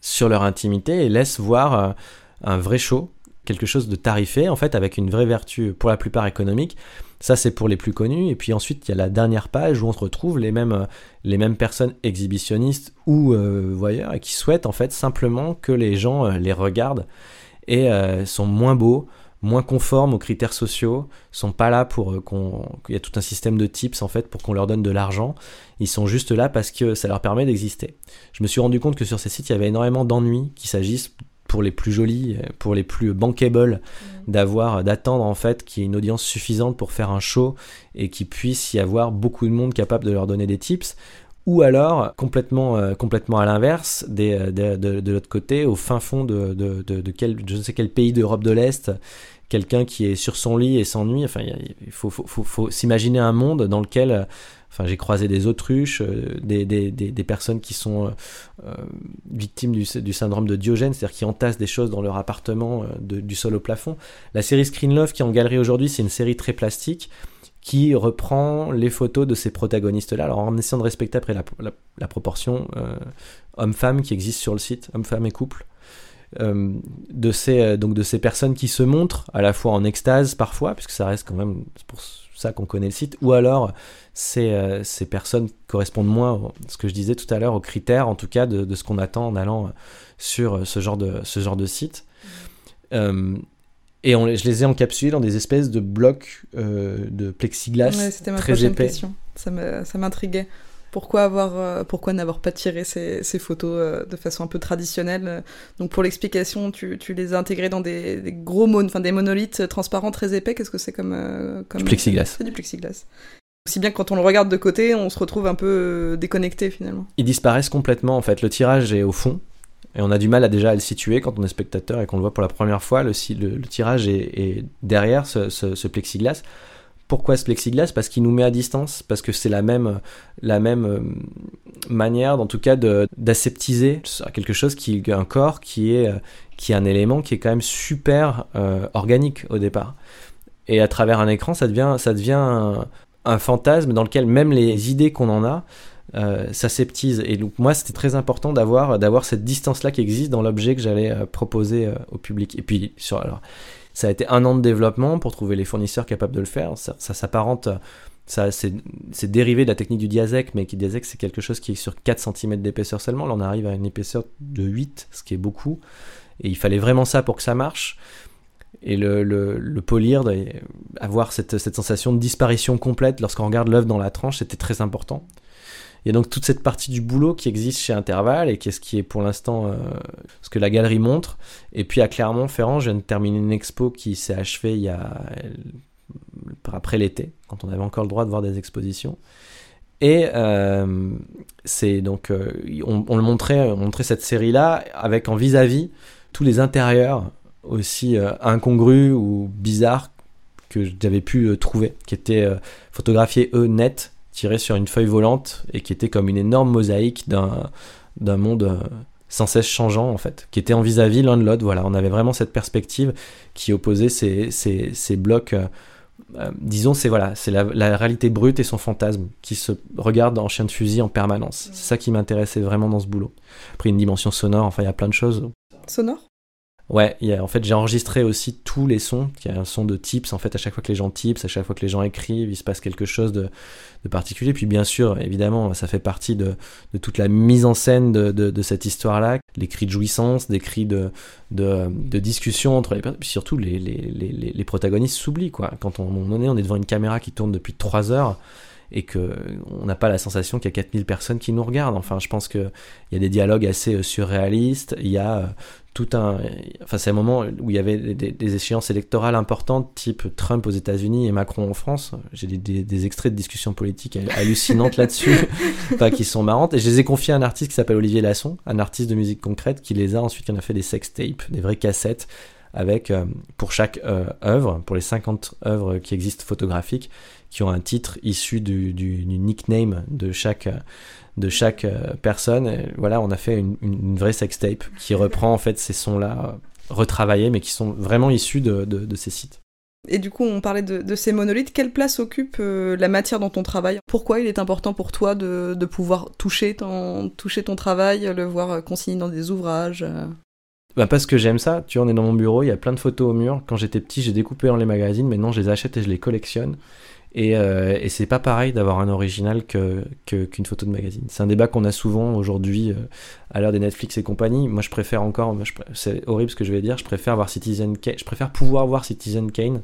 sur leur intimité, et laissent voir un vrai show, quelque chose de tarifé, en fait, avec une vraie vertu, pour la plupart économique, ça, c'est pour les plus connus. Et puis ensuite, il y a la dernière page où on se retrouve les mêmes, euh, les mêmes personnes exhibitionnistes ou euh, voyeurs qui souhaitent en fait simplement que les gens euh, les regardent et sont moins beaux, moins conformes aux critères sociaux, sont pas là pour euh, qu'on. Il y a tout un système de tips en fait pour qu'on leur donne de l'argent. Ils sont juste là parce que ça leur permet d'exister. Je me suis rendu compte que sur ces sites, il y avait énormément d'ennuis, qu'il s'agisse pour les plus jolis, pour les plus bankable, mmh. d'avoir, d'attendre en fait qu'il y ait une audience suffisante pour faire un show et qu'il puisse y avoir beaucoup de monde capable de leur donner des tips ou alors complètement, euh, complètement à l'inverse, euh, de, de, de l'autre côté, au fin fond de, de, quel, je ne sais quel pays d'Europe de l'Est, quelqu'un qui est sur son lit et s'ennuie. Enfin, il faut, faut, faut, faut s'imaginer un monde dans lequel, euh, enfin, j'ai croisé des autruches, des, des, des, des personnes qui sont victimes du, syndrome de Diogène, c'est-à-dire qui entassent des choses dans leur appartement du sol au plafond. La série Screen Love qui est en galerie aujourd'hui, c'est une série très plastique qui reprend les photos de ces protagonistes-là, alors en essayant de respecter après la, proportion euh, homme-femme qui existe sur le site, homme-femme et couple, euh, de, ces, euh, donc de ces personnes qui se montrent à la fois en extase parfois, puisque ça reste quand même pour ça qu'on connaît le site, ou alors ces, ces personnes correspondent moins, ce que je disais tout à l'heure, aux critères en tout cas de, de ce qu'on attend en allant sur ce genre de, ce genre de site. Et je les ai encapsulés dans des espèces de blocs euh, de plexiglas ouais, c'était ma très épais. Question. Ça m'intriguait. Pourquoi avoir, euh, pourquoi n'avoir pas tiré ces, ces photos euh, de façon un peu traditionnelle Donc pour l'explication, tu, tu, les as intégrés dans des, des gros mon, enfin des monolithes transparents très épais. Qu'est-ce que c'est comme, comme du plexiglas C'est du plexiglas. Si bien que quand on le regarde de côté, on se retrouve un peu déconnecté finalement. Ils disparaissent complètement en fait. Le tirage est au fond et on a du mal à déjà à le situer quand on est spectateur et qu'on le voit pour la première fois. Le, le, tirage est, derrière ce, plexiglas. Pourquoi ce plexiglas? Parce qu'il nous met à distance, parce que c'est la même, la même euh, manière, en tout cas, d'aseptiser quelque chose qui un corps qui est, euh, qui est un élément qui est quand même super euh, organique au départ. Et à travers un écran, ça devient, ça devient un fantasme dans lequel même les idées qu'on en a euh. Et donc moi, c'était très important d'avoir d'avoir cette distance-là qui existe dans l'objet que j'allais proposer au public. Et puis, sur, alors, ça a été un an de développement pour trouver les fournisseurs capables de le faire. Ça, s'apparente, ça, c'est dérivé de la technique du diazec, mais qui diazec, c'est quelque chose qui est sur 4 cm d'épaisseur seulement. Là, on arrive à une épaisseur de 8, ce qui est beaucoup. Et il fallait vraiment ça pour que ça marche. Et le polir, avoir cette, cette sensation de disparition complète lorsqu'on regarde l'œuvre dans la tranche, c'était très important. Il y a donc toute cette partie du boulot qui existe chez Interval et qu'est-ce qui est pour l'instant euh, ce que la galerie montre. Et puis à Clermont-Ferrand, je viens de terminer une expo qui s'est achevée il y a après l'été, quand on avait encore le droit de voir des expositions. Et euh, c'est donc euh, on, le montrait, on montrait cette série-là avec en vis-à-vis tous les intérieurs aussi incongrus ou bizarres que j'avais pu trouver, qui étaient photographiés eux net tiré sur une feuille volante et qui était comme une énorme mosaïque d'un, monde euh, sans cesse changeant en fait, qui était en vis-à-vis l'un de l'autre. Voilà, on avait vraiment cette perspective qui opposait ces, ces, ces blocs. Euh, euh, disons, c'est voilà, c'est la, la, réalité brute et son fantasme qui se regardent en chien de fusil en permanence. C'est ça qui m'intéressait vraiment dans ce boulot. Après une dimension sonore, enfin il y a plein de choses. Sonore? Ouais, en fait, j'ai enregistré aussi tous les sons. Il y a un son de tips. En fait, à chaque fois que les gens tips, à chaque fois que les gens écrivent, il se passe quelque chose de, particulier. Puis, bien sûr, évidemment, ça fait partie de, toute la mise en scène de, cette histoire-là. Les cris de jouissance, des cris de, discussion entre les personnes. Puis surtout, les, les, protagonistes s'oublient, quoi. Quand on, est, on est devant une caméra qui tourne depuis trois heures et que on n'a pas la sensation qu'il y a 4000 personnes qui nous regardent. Enfin, je pense qu'il y a des dialogues assez euh, surréalistes, il y a euh, tout un... Enfin, c'est un moment où il y avait des, échéances électorales importantes, type Trump aux États-Unis et Macron en France. J'ai des, extraits de discussions politiques hallucinantes là-dessus, *laughs* enfin, qui sont marrantes. Et je les ai confiés à un artiste qui s'appelle Olivier Lasson, un artiste de musique concrète, qui les a ensuite, qui en a fait des sex tapes, des vraies cassettes avec euh, pour chaque œuvre, pour les 50 œuvres qui existent photographiques, qui ont un titre issu du, du, nickname de chaque, de chaque euh, personne. voilà, on a fait une, une, vraie sextape qui reprend en fait ces sons-là euh, retravaillés, mais qui sont vraiment issus de, de, ces sites. Et du coup, on parlait de, de ces monolithes. Quelle place occupe euh, la matière dans ton travail? Pourquoi il est important pour toi de, de pouvoir toucher ton, toucher ton travail, le voir consigné dans des ouvrages bah parce que j'aime ça, tu vois, on est dans mon bureau, il y a plein de photos au mur. Quand j'étais petit, j'ai découpé dans les magazines, maintenant je les achète et je les collectionne. Et, euh, et c'est pas pareil d'avoir un original que, qu'une photo de magazine. C'est un débat qu'on a souvent aujourd'hui euh, à l'heure des Netflix et compagnie. Moi, je préfère encore, c'est horrible ce que je vais dire, je préfère voir Citizen Kane, je préfère pouvoir voir Citizen Kane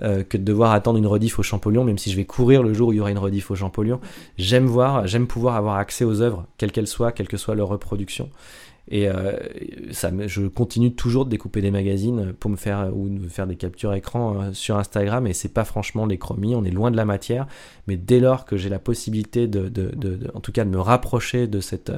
euh, que de devoir attendre une rediff au Champollion, même si je vais courir le jour où il y aura une rediff au Champollion. J'aime voir, j'aime pouvoir avoir accès aux œuvres, quelles qu'elles soient, quelle que soit leur reproduction. Et euh, ça, je continue toujours de découper des magazines pour me faire ou de faire des captures écran euh, sur Instagram. Et c'est pas franchement des chromies, on est loin de la matière. Mais dès lors que j'ai la possibilité de, de, en tout cas, de me rapprocher de cette,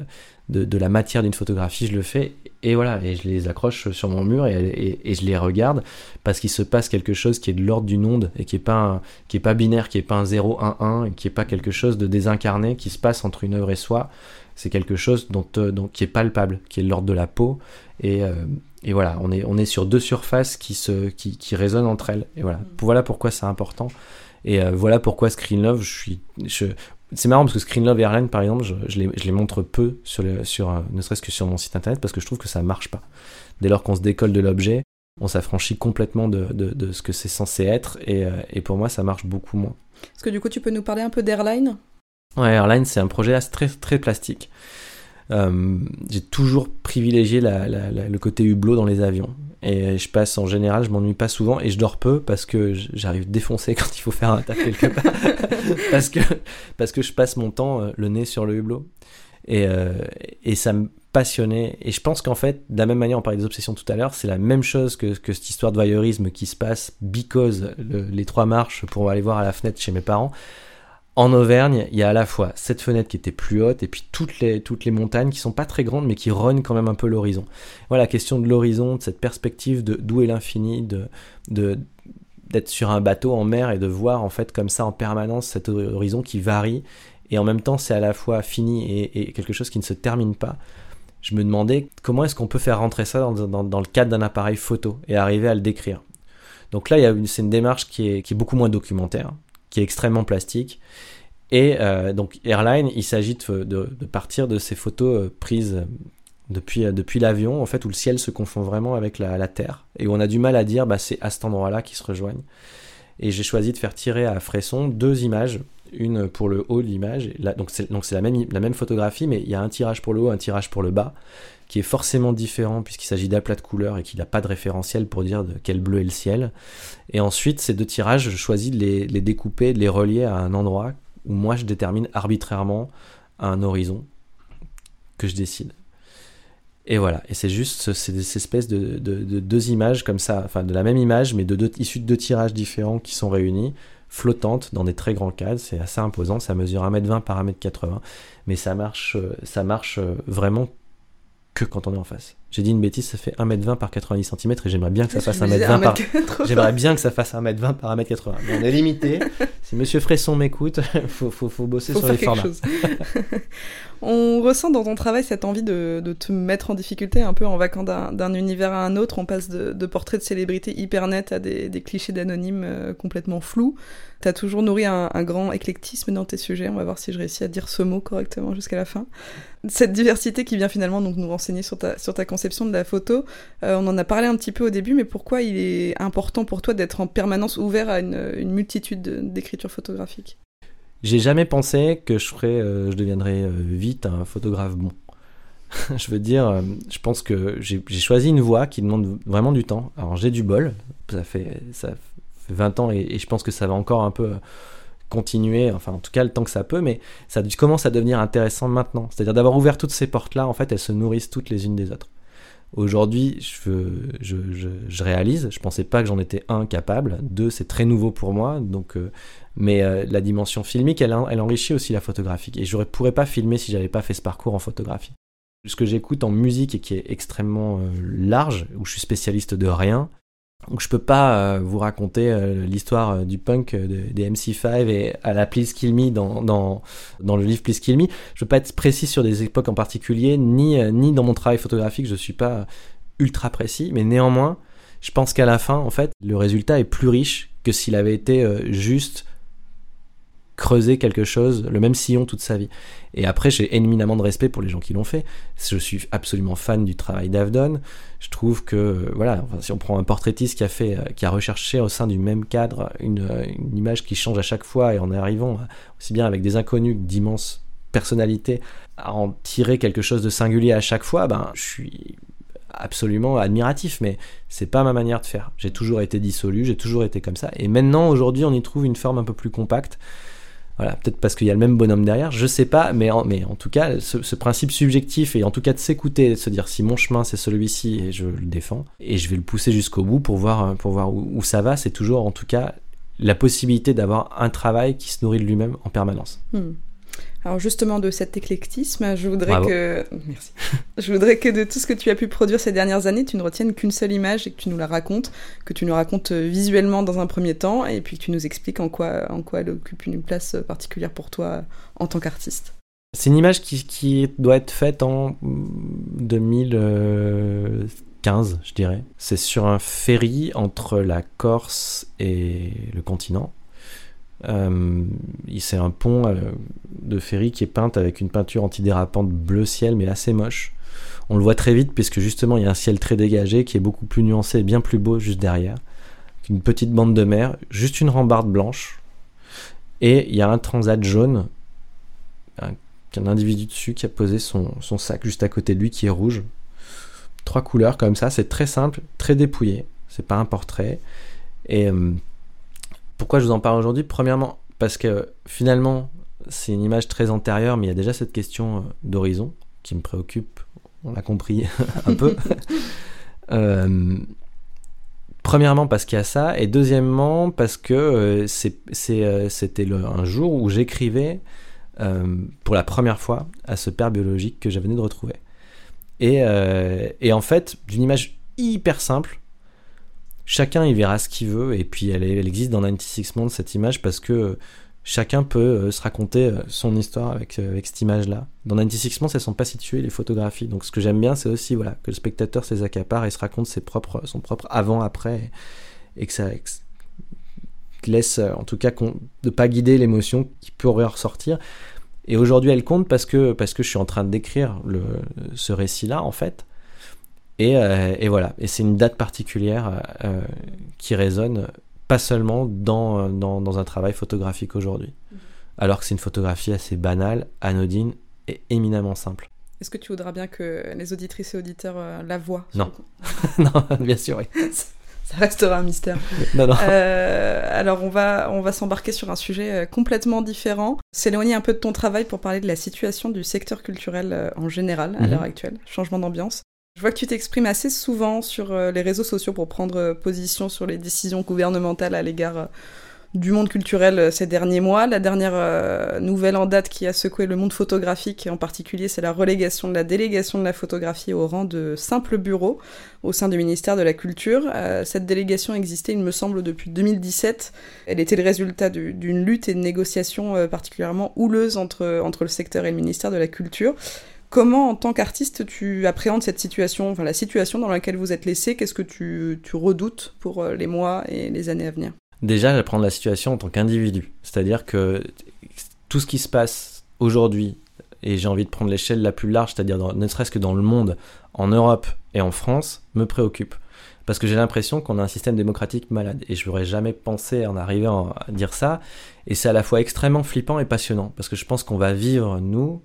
de, la matière d'une photographie, je le fais. Et voilà, et je les accroche sur mon mur et, et, je les regarde parce qu'il se passe quelque chose qui est de l'ordre du onde et qui est pas qui est pas binaire, qui est pas un 0-1-1 et qui est pas quelque chose de désincarné qui se passe entre une œuvre et soi c'est quelque chose dont, euh, qui est palpable, qui est l'ordre de la peau. Et, euh, et, voilà, on est, on est sur deux surfaces qui, se, qui, qui résonnent entre elles. Et voilà, mm. voilà pourquoi c'est important. Et euh, voilà pourquoi Screen Love, je suis. Je, c'est marrant parce que Screen Love Airline, par exemple, je, je, les, je les montre peu, sur, sur, ne serait-ce que sur mon site internet, parce que je trouve que ça marche pas. Dès lors qu'on se décolle de l'objet, on s'affranchit complètement de, de, de, ce que c'est censé être, et, et pour moi, ça marche beaucoup moins. Est-ce que du coup, tu peux nous parler un peu d'Airline? Ouais, Airline, c'est un projet très, très plastique. Euh, j'ai toujours privilégié le côté hublot dans les avions. Et je passe en général, je m'ennuie pas souvent et je dors peu parce que j'arrive défoncé *laughs* quand il faut faire un taf quelque part. *laughs* parce, que, parce que je passe mon temps euh, le nez sur le hublot. Et, euh, et ça me passionnait. Et je pense qu'en fait, de la même manière, on parlait des obsessions tout à l'heure, c'est la même chose que, que, cette histoire de voyeurisme qui se passe because les trois marches pour aller voir à la fenêtre chez mes parents en Auvergne, il y a à la fois cette fenêtre qui était plus haute et puis toutes les, montagnes qui sont pas très grandes mais qui rognent quand même un peu l'horizon. Voilà, la question de l'horizon, de cette perspective de d'où est l'infini, d'être sur un bateau en mer et de voir en fait comme ça en permanence cet horizon qui varie et en même temps c'est à la fois fini et, quelque chose qui ne se termine pas. Je me demandais comment est-ce qu'on peut faire rentrer ça dans, le cadre d'un appareil photo et arriver à le décrire. Donc là, c'est une démarche qui est beaucoup moins documentaire qui est extrêmement plastique. Et euh, donc Airline, il s'agit de, partir de ces photos euh, prises depuis, euh, depuis l'avion, en fait, où le ciel se confond vraiment avec la, Terre, et où on a du mal à dire, bah, c'est à cet endroit-là qu'ils se rejoignent. Et j'ai choisi de faire tirer à Fresson deux images, une pour le haut de l'image, donc c'est la même, la même photographie, mais il y a un tirage pour le haut, un tirage pour le bas, qui est forcément différent puisqu'il s'agit d'aplats de couleurs et qu'il n'a pas de référentiel pour dire quel bleu est le ciel. Et ensuite, ces deux tirages, je choisis de les, découper, de les relier à un endroit où moi je détermine arbitrairement un horizon que je décide. Et voilà, et c'est juste ces espèces de, deux images comme ça, enfin de la même image, mais de issues de deux tirages différents qui sont réunis, flottantes dans des très grands cadres. C'est assez imposant, ça mesure 1m20 par 1m80, mais ça marche, ça marche vraiment que quand on est en face. J'ai dit une bêtise, ça fait 1m20 par 90 cm et j'aimerais bien que ça fasse 1m20 par J'aimerais bien que ça fasse 1m20 par 1m80. Mais on est limité. *laughs* si monsieur Fresson m'écoute, *laughs* faut, faut, faut bosser sur les formats. *laughs* on ressent dans ton travail cette envie de, de, te mettre en difficulté un peu en vacant d'un univers à un autre. On passe de, de portraits de célébrités hyper nets à des, des clichés d'anonymes euh, complètement flous. Tu as toujours nourri un, un, grand éclectisme dans tes sujets. On va voir si je réussis à dire ce mot correctement jusqu'à la fin. Cette diversité qui vient finalement donc nous renseigner sur ta, sur ta conception de la photo, euh, on en a parlé un petit peu au début, mais pourquoi il est important pour toi d'être en permanence ouvert à une, multitude d'écritures photographiques? J'ai jamais pensé que je euh, je deviendrais euh, vite un photographe bon. *laughs* je veux dire, je pense que j'ai choisi une voie qui demande vraiment du temps. Alors j'ai du bol, ça fait, ça fait 20 ans et, je pense que ça va encore un peu continuer, enfin en tout cas le temps que ça peut, mais ça commence à devenir intéressant maintenant. C'est-à-dire d'avoir ouvert toutes ces portes-là, en fait, elles se nourrissent toutes les unes des autres. Aujourd'hui, je, je, je, réalise, je pensais pas que j'en étais un capable, deux c'est très nouveau pour moi, donc mais euh, la dimension filmique, elle, elle, enrichit aussi la photographie. Et je ne pourrais pas filmer si j'avais pas fait ce parcours en photographie. Ce que j'écoute en musique et qui est extrêmement euh, large, où je suis spécialiste de rien, donc je peux pas euh, vous raconter l'histoire du punk des MC5 et à la Please Kill Me dans, dans, dans, le livre Please Kill Me. Je peux pas être précis sur des époques en particulier, ni, ni dans mon travail photographique, je suis pas ultra précis, mais néanmoins, je pense qu'à la fin, en fait, le résultat est plus riche que s'il avait été juste creuser quelque chose, le même sillon toute sa vie. Et après, j'ai éminemment de respect pour les gens qui l'ont fait. Je suis absolument fan du travail d'Avdon. Je trouve que, voilà, si on prend un portraitiste qui a fait, qui a recherché au sein du même cadre une, une image qui change à chaque fois et en arrivant aussi bien avec des inconnus d'immenses personnalités à en tirer quelque chose de singulier à chaque fois, ben, je suis absolument admiratif, mais c'est pas ma manière de faire. J'ai toujours été dissolu, j'ai toujours été comme ça. Et maintenant, aujourd'hui, on y trouve une forme un peu plus compacte. Voilà, peut-être parce qu'il y a le même bonhomme derrière, je sais pas, mais en, tout cas, ce, principe subjectif et en tout cas de s'écouter, de se dire si mon chemin c'est celui-ci et je le défends et je vais le pousser jusqu'au bout pour voir, pour voir où, ça va, c'est toujours en tout cas la possibilité d'avoir un travail qui se nourrit de lui-même en permanence. Hmm. Alors justement de cet éclectisme, je voudrais que merci. *laughs* je voudrais que de tout ce que tu as pu produire ces dernières années, tu ne retiennes qu'une seule image et que tu nous la racontes, que tu nous racontes euh, visuellement dans un premier temps et puis que tu nous expliques en quoi en quoi elle occupe une place particulière pour toi euh, en tant qu'artiste. C'est une image qui, qui, doit être faite en 2015, je dirais. C'est sur un ferry entre la Corse et le continent. Euh, c'est un pont euh, de ferry qui est peint avec une peinture antidérapante bleu ciel mais assez moche. On le voit très vite puisque justement il y a un ciel très dégagé qui est beaucoup plus nuancé et bien plus beau juste derrière. Une petite bande de mer, juste une rambarde blanche. Et il y a un transat jaune, un, individu dessus qui a posé son, son, sac juste à côté de lui qui est rouge. Trois couleurs comme ça, c'est très simple, très dépouillé. C'est pas un portrait. Et euh, pourquoi je vous en parle aujourd'hui Premièrement, parce que finalement, c'est une image très antérieure, mais il y a déjà cette question euh, d'horizon qui me préoccupe, on l'a compris *laughs* un peu. *laughs* Euh, premièrement, parce qu'il y a ça, et deuxièmement, parce que euh, c'était un jour où j'écrivais pour la première fois à ce père biologique que j'avais de retrouver. Et, et en fait, d'une image hyper simple, chacun y verra ce qu'il veut et puis elle, existe dans 96 Months cette image parce que chacun peut euh, se raconter euh, son histoire avec, euh, cette image là dans 96 Months elles sont pas situées les photographies. Donc ce que j'aime bien c'est aussi voilà que le spectateur ses accapare et se raconte ses propres, son propre avant après et que ça laisse en tout cas de pas guider l'émotion qui pourrait ressortir. Et aujourd'hui elle compte parce que parce que je suis en train de décrire ce récit là en fait euh, et, voilà, et c'est une date particulière euh, qui résonne pas seulement dans, dans, un travail photographique aujourd'hui, mhm. alors que c'est une photographie assez banale, anodine et éminemment simple. Est-ce que tu voudras bien que les auditrices et auditeurs euh, la voient Non. *laughs* non, bien sûr, oui. *laughs* Ça restera un mystère. non, non. alors on va, on va s'embarquer sur un sujet complètement différent, s'éloigner un peu de ton travail pour parler de la situation du secteur culturel en général à mhm. l'heure actuelle, changement d'ambiance. Je vois que tu t'exprimes assez souvent sur euh, les réseaux sociaux pour prendre euh, position sur les décisions gouvernementales à l'égard euh, du monde culturel ces derniers mois. La dernière nouvelle en date qui a secoué le monde photographique en particulier, c'est la relégation de la délégation de la photographie au rang de simple bureau au sein du ministère de la Culture. cette délégation existait, il me semble, depuis 2017. Elle était le résultat d'une lutte et de négociations particulièrement houleuses entre, entre le secteur et le ministère de la Culture. Comment, en tant qu'artiste, tu appréhendes cette situation, enfin la situation dans laquelle vous êtes laissé? Qu'est-ce que tu, redoutes pour euh, les mois et les années à venir? Déjà, j'apprends la situation en tant qu'individu. C'est-à-dire que tout ce qui se passe aujourd'hui, et j'ai envie de prendre l'échelle la plus large, c'est-à-dire ne serait-ce que dans le monde, en Europe et en France, me préoccupe. Parce que j'ai l'impression qu'on a un système démocratique malade. Et je n'aurais jamais pensé en arrivant à dire ça. Et c'est à la fois extrêmement flippant et passionnant. Parce que je pense qu'on va vivre, nous,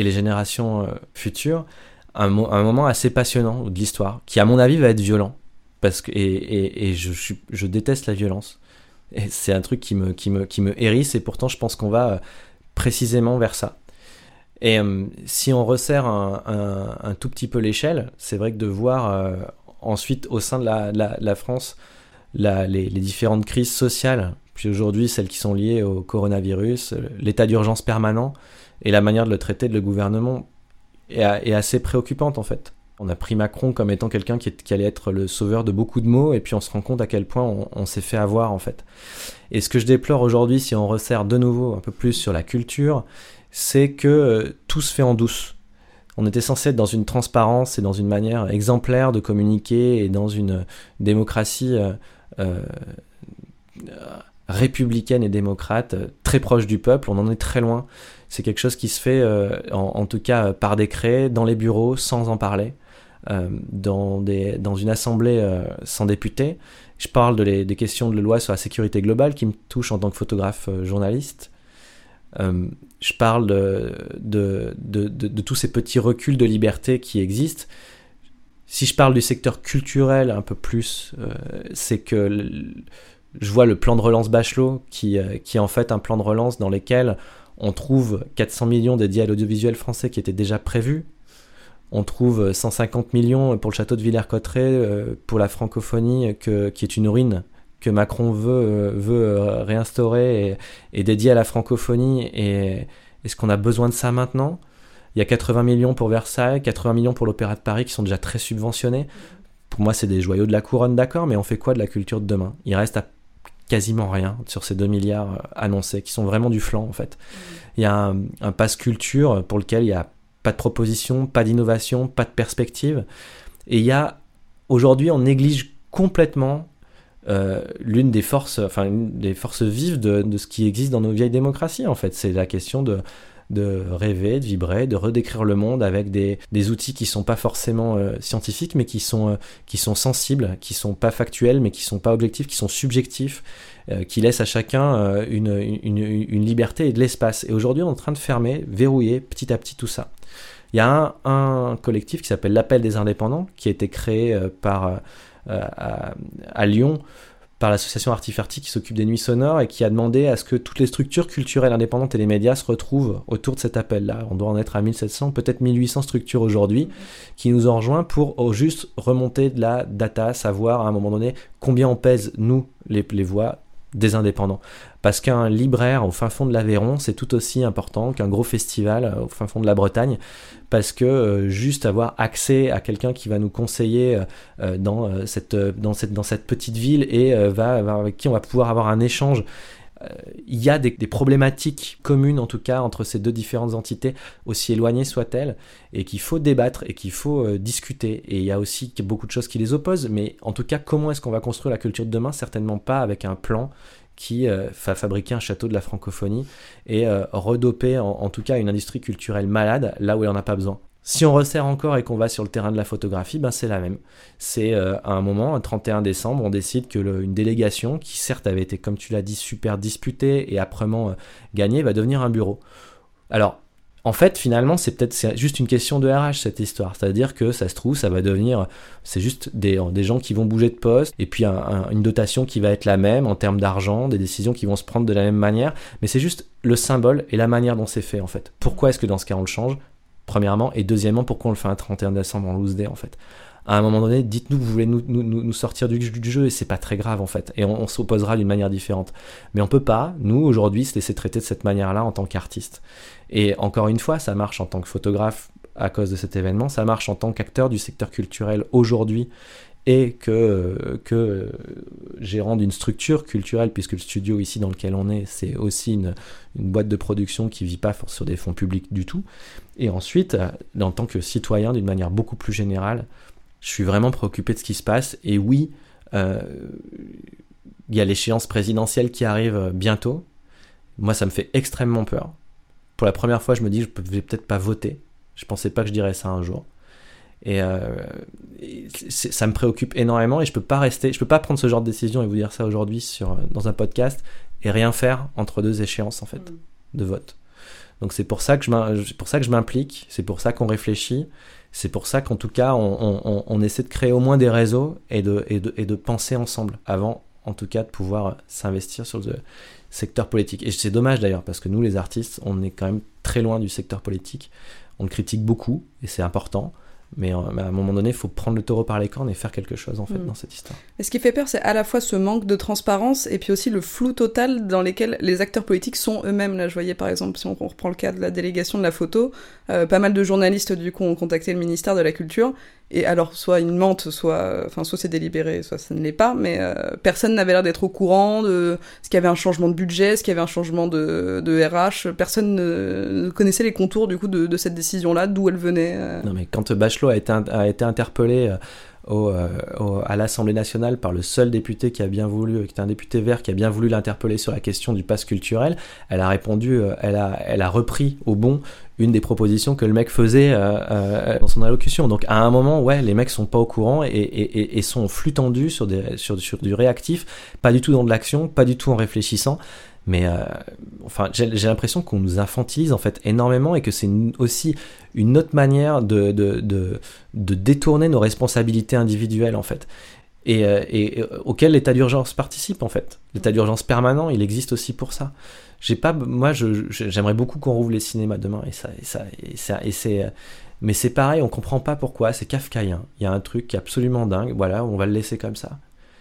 et les générations euh, futures un, moment assez passionnant de l'histoire, qui à mon avis va être violent. Parce que, et, et, je, je, déteste la violence. C'est un truc qui me, qui, me, qui me hérisse, et pourtant je pense qu'on va euh, précisément vers ça. Et euh, si on resserre un, un, tout petit peu l'échelle, c'est vrai que de voir ensuite au sein de la, la, la France les, différentes crises sociales, puis aujourd'hui celles qui sont liées au coronavirus, l'état d'urgence permanent, et la manière de le traiter de le gouvernement est, assez préoccupante en fait. On a pris Macron comme étant quelqu'un qui, allait être le sauveur de beaucoup de mots, et puis on se rend compte à quel point on, s'est fait avoir en fait. Et ce que je déplore aujourd'hui, si on resserre de nouveau un peu plus sur la culture, c'est que euh, tout se fait en douce. On était censé être dans une transparence et dans une manière exemplaire de communiquer et dans une démocratie euh, euh, républicaine et démocrate, très proche du peuple. On en est très loin. C'est quelque chose qui se fait, en, tout cas par décret, dans les bureaux, sans en parler, dans, des, dans une assemblée sans députés. Je parle de des questions de loi sur la sécurité globale qui me touchent en tant que photographe journaliste. Euh, je parle de, tous ces petits reculs de liberté qui existent. Si je parle du secteur culturel un peu plus, euh, c'est que je vois le plan de relance Bachelot, qui, euh, qui est en fait un plan de relance dans lequel on trouve 400 millions dédiés à l'audiovisuel français qui était déjà prévu. On trouve 150 millions pour le château de Villers-Cotterêts, pour la francophonie, qui est une ruine que Macron veut, euh, veut euh, réinstaurer et, dédier à la francophonie. Et est-ce qu'on a besoin de ça maintenant? Il y a 80 millions pour Versailles, 80 millions pour l'Opéra de Paris qui sont déjà très subventionnés. Pour moi, c'est des joyaux de la couronne, d'accord, mais on fait quoi de la culture de demain? Il reste à quasiment rien sur ces 2 milliards euh, annoncés, qui sont vraiment du flanc en fait. Il y a un, un passe culture pour lequel il n'y a pas de proposition, pas d'innovation, pas de perspective. Et il y a, aujourd'hui, on néglige complètement euh, l'une des forces, enfin une des forces vives de, de, ce qui existe dans nos vieilles démocraties. En fait, c'est la question de, de rêver, de vibrer, de redécrire le monde avec des, outils qui sont pas forcément euh, scientifiques, mais qui sont, euh, qui sont sensibles, qui sont pas factuels, mais qui sont pas objectifs, qui sont subjectifs, qui laissent à chacun une, une, liberté et de l'espace. Et aujourd'hui, on est en train de fermer, verrouiller petit à petit tout ça. Il y a un, collectif qui s'appelle l'Appel des indépendants, qui a été créé par euh, à, Lyon par l'association Artifarti qui s'occupe des nuits sonores et qui a demandé à ce que toutes les structures culturelles indépendantes et les médias se retrouvent autour de cet appel-là. On doit en être à 1700, peut-être 1800 structures aujourd'hui qui nous ont rejoints pour juste remonter de la data, savoir à un moment donné combien on pèse, nous, les voix des indépendants. Parce qu'un libraire au fin fond de l'Aveyron, c'est tout aussi important qu'un gros festival euh, au fin fond de la Bretagne, parce que euh, juste avoir accès à quelqu'un qui va nous conseiller euh, dans, cette, petite ville et avec qui on va pouvoir avoir un échange il y a des, problématiques communes en tout cas entre ces deux différentes entités, aussi éloignées soient-elles, et qu'il faut débattre et qu'il faut discuter. Et il y a aussi beaucoup de choses qui les opposent, mais en tout cas, comment est-ce qu'on va construire la culture de demain? Certainement pas avec un plan qui euh, va fabriquer un château de la francophonie et euh, redoper en, tout cas une industrie culturelle malade là où il n'en a pas besoin. Si on resserre encore et qu'on va sur le terrain de la photographie, ben c'est la même. C'est euh, à un moment, un 31 décembre, on décide que une délégation, qui certes avait été, comme tu l'as dit, super disputée et âprement gagnée, va devenir un bureau. Alors, en fait, finalement, c'est peut-être juste une question de RH cette histoire. C'est-à-dire que ça se trouve, ça va devenir, c'est juste des, gens qui vont bouger de poste et puis une dotation qui va être la même en termes d'argent, des décisions qui vont se prendre de la même manière. Mais c'est juste le symbole et la manière dont c'est fait en fait. Pourquoi est-ce que dans ce cas on le change? Premièrement et deuxièmement, pourquoi on le fait un 31 décembre en loose day en fait à un moment donné, dites-nous que vous voulez nous, sortir du, jeu et c'est pas très grave en fait. Et on, s'opposera d'une manière différente. Mais on peut pas, nous aujourd'hui, se laisser traiter de cette manière-là en tant qu'artiste. Et encore une fois, ça marche en tant que photographe à cause de cet événement, ça marche en tant qu'acteur du secteur culturel aujourd'hui et que, que gérant d'une structure culturelle, puisque le studio ici dans lequel on est, c'est aussi une, boîte de production qui vit pas sur des fonds publics du tout. Et ensuite, en tant que citoyen d'une manière beaucoup plus générale, je suis vraiment préoccupé de ce qui se passe. Et oui, euh, il y a l'échéance présidentielle qui arrive bientôt. Moi, ça me fait extrêmement peur. Pour la première fois, je me dis, je ne vais peut-être pas voter. Je pensais pas que je dirais ça un jour. Et, euh, ça me préoccupe énormément et je peux pas rester, je peux pas prendre ce genre de décision et vous dire ça aujourd'hui sur dans un podcast et rien faire entre deux échéances en fait mm. de vote. Donc c'est pour ça que je pour ça que je m'implique, c'est pour ça qu'on réfléchit c'est pour ça qu'en tout cas, on, essaie de créer au moins des réseaux et de, et de, penser ensemble avant, en tout cas, de pouvoir s'investir sur le secteur politique. Et c'est dommage d'ailleurs, parce que nous, les artistes, on est quand même très loin du secteur politique. On le critique beaucoup, et c'est important. Mais, euh, à un moment donné, il faut prendre le taureau par les cornes et faire quelque chose en fait mm. dans cette histoire. Et ce qui fait peur, c'est à la fois ce manque de transparence et puis aussi le flou total dans lequel les acteurs politiques sont eux-mêmes. Là, je voyais par exemple, si on reprend le cas de la délégation de la photo, euh, pas mal de journalistes du coup ont contacté le ministère de la Culture et alors, soit ils mentent, soit, enfin, soit c'est délibéré, soit ça ne l'est pas, mais euh, personne n'avait l'air d'être au courant de ce qu'il y avait un changement de budget, ce qu'il y avait un changement de, RH. Personne ne, connaissait les contours du coup de, cette décision-là, d'où elle venait. Non, mais quand Bachelot a été, a été interpellé à l'Assemblée nationale par le seul député qui a bien voulu, qui est un député vert, qui a bien voulu l'interpeller sur la question du pass culturel, elle a répondu, elle, a, elle a repris au bon une des propositions que le mec faisait dans son allocution. Donc à un moment, ouais, les mecs sont pas au courant et, et, et sont flux tendus sur, du réactif, pas du tout dans de l'action, pas du tout en réfléchissant. Mais euh, enfin, j'ai l'impression qu'on nous infantilise en fait énormément et que c'est aussi une autre manière de, de, de, détourner nos responsabilités individuelles en fait. Et, euh, et, auquel l'état d'urgence participe en fait. L'état d'urgence permanent, il existe aussi pour ça. J'ai pas, moi, j'aimerais beaucoup qu'on rouvre les cinémas demain et ça, et ça, et ça, et c'est, mais c'est pareil, on comprend pas pourquoi. C'est kafkaïen. Il y a un truc qui est absolument dingue. Voilà, on va le laisser comme ça.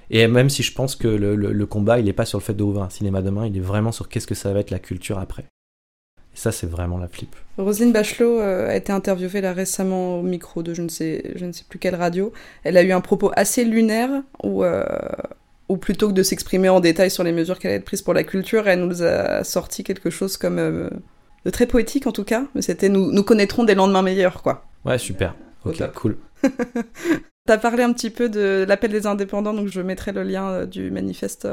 Et même si je pense que le, combat, il n'est pas sur le fait d'ouvrir un cinéma demain, il est vraiment sur qu'est-ce que ça va être la culture après. Et ça, c'est vraiment la flip. Roselyne Bachelot euh, a été interviewée là récemment au micro de je ne sais, je ne sais plus quelle radio. Elle a eu un propos assez lunaire où, euh, plutôt que de s'exprimer en détail sur les mesures qu'elle allait être prises pour la culture, elle nous a sorti quelque chose comme euh, de très poétique en tout cas. Mais c'était nous, nous connaîtrons des lendemains meilleurs, quoi. Ouais, super. Ok, cool. *laughs* T'as parlé un petit peu de l'appel des indépendants, donc je mettrai le lien euh, du manifeste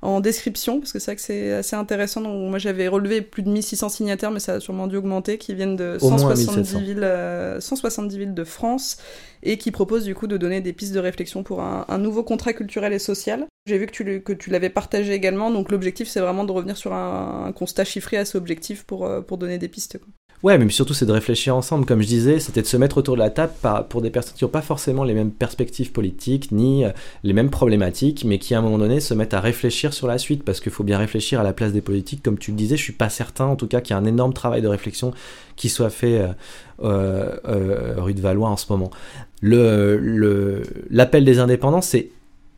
en, description, parce que c'est vrai que c'est assez intéressant. Donc, moi, j'avais relevé plus de 1600 signataires, mais ça a sûrement dû augmenter, qui viennent de 170 villes, 170 euh, villes de France, et qui proposent du coup de donner des pistes de réflexion pour un, nouveau contrat culturel et social. J'ai vu que tu, que tu l'avais partagé également, donc l'objectif, c'est vraiment de revenir sur un, constat chiffré assez objectif pour, euh, pour donner des pistes. Ouais, mais surtout c'est de réfléchir ensemble, comme je disais, c'était de se mettre autour de la table pour des personnes qui n'ont pas forcément les mêmes perspectives politiques, ni euh, les mêmes problématiques, mais qui à un moment donné se mettent à réfléchir sur la suite, parce qu'il faut bien réfléchir à la place des politiques. Comme tu le disais, je suis pas certain, en tout cas, qu'il y a un énorme travail de réflexion qui soit fait euh, euh, rue de Valois en ce moment. L'appel des indépendants, c'est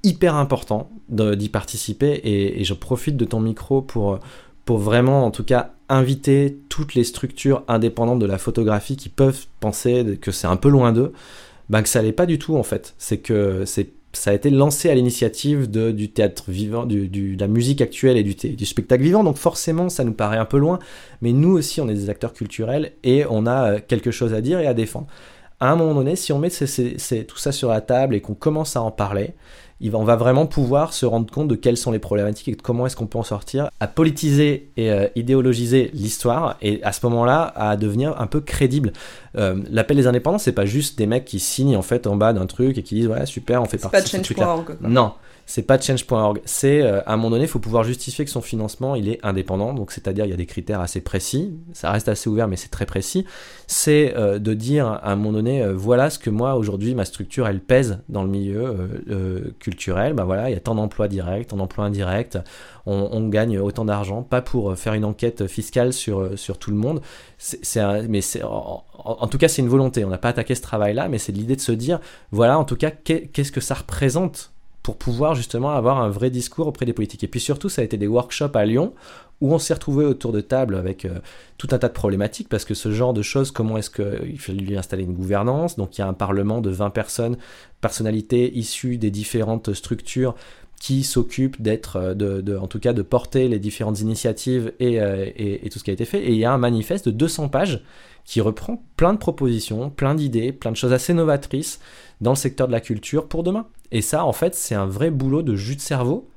hyper important d'y participer, et, et je profite de ton micro pour pour vraiment, en tout cas, inviter toutes les structures indépendantes de la photographie qui peuvent penser que c'est un peu loin d'eux, bah que ça l'est pas du tout en fait. C'est que c'est ça a été lancé à l'initiative du théâtre vivant, de la musique actuelle et du, du, spectacle vivant, donc forcément ça nous paraît un peu loin, mais nous aussi on est des acteurs culturels et on a euh, quelque chose à dire et à défendre. À un moment donné, si on met tout ça sur la table et qu'on commence à en parler, on va vraiment pouvoir se rendre compte de quelles sont les problématiques et de comment est-ce qu'on peut en sortir, à politiser et euh, idéologiser l'histoire et à ce moment-là à devenir un peu crédible. Euh, l'appel des indépendants, c'est pas juste des mecs qui signent en fait en bas d'un truc et qui disent ouais super, on fait partie de ce truc-là. Non, c'est pas change.org. C'est euh, à un moment donné, il faut pouvoir justifier que son financement il est indépendant. Donc c'est-à-dire il y a des critères assez précis. Ça reste assez ouvert, mais c'est très précis. C'est euh, de dire à un moment donné, euh, voilà ce que moi aujourd'hui ma structure elle pèse dans le milieu culturel. Ben voilà, il y a tant d'emplois directs, tant d'emplois indirects. On, gagne autant d'argent, pas pour faire une enquête fiscale sur tout le monde. Mais en, tout cas c'est une volonté. On n'a pas attaqué ce travail-là, mais c'est l'idée de se dire, voilà en tout cas qu'est-ce que ça représente pour pouvoir justement avoir un vrai discours auprès des politiques. Et puis surtout, ça a été des workshops à Lyon où on s'est retrouvé autour de table avec euh, tout un tas de problématiques parce que ce genre de choses, comment est-ce qu'il fallait lui installer une gouvernance? Donc il y a un parlement de 20 personnes, personnalités issues des différentes structures qui s'occupent d'être, euh, de, en tout cas, de porter les différentes initiatives et, euh, et, et, tout ce qui a été fait. Et il y a un manifeste de 200 pages qui reprend plein de propositions, plein d'idées, plein de choses assez novatrices dans le secteur de la culture pour demain. Et ça, en fait, c'est un vrai boulot de jus de cerveau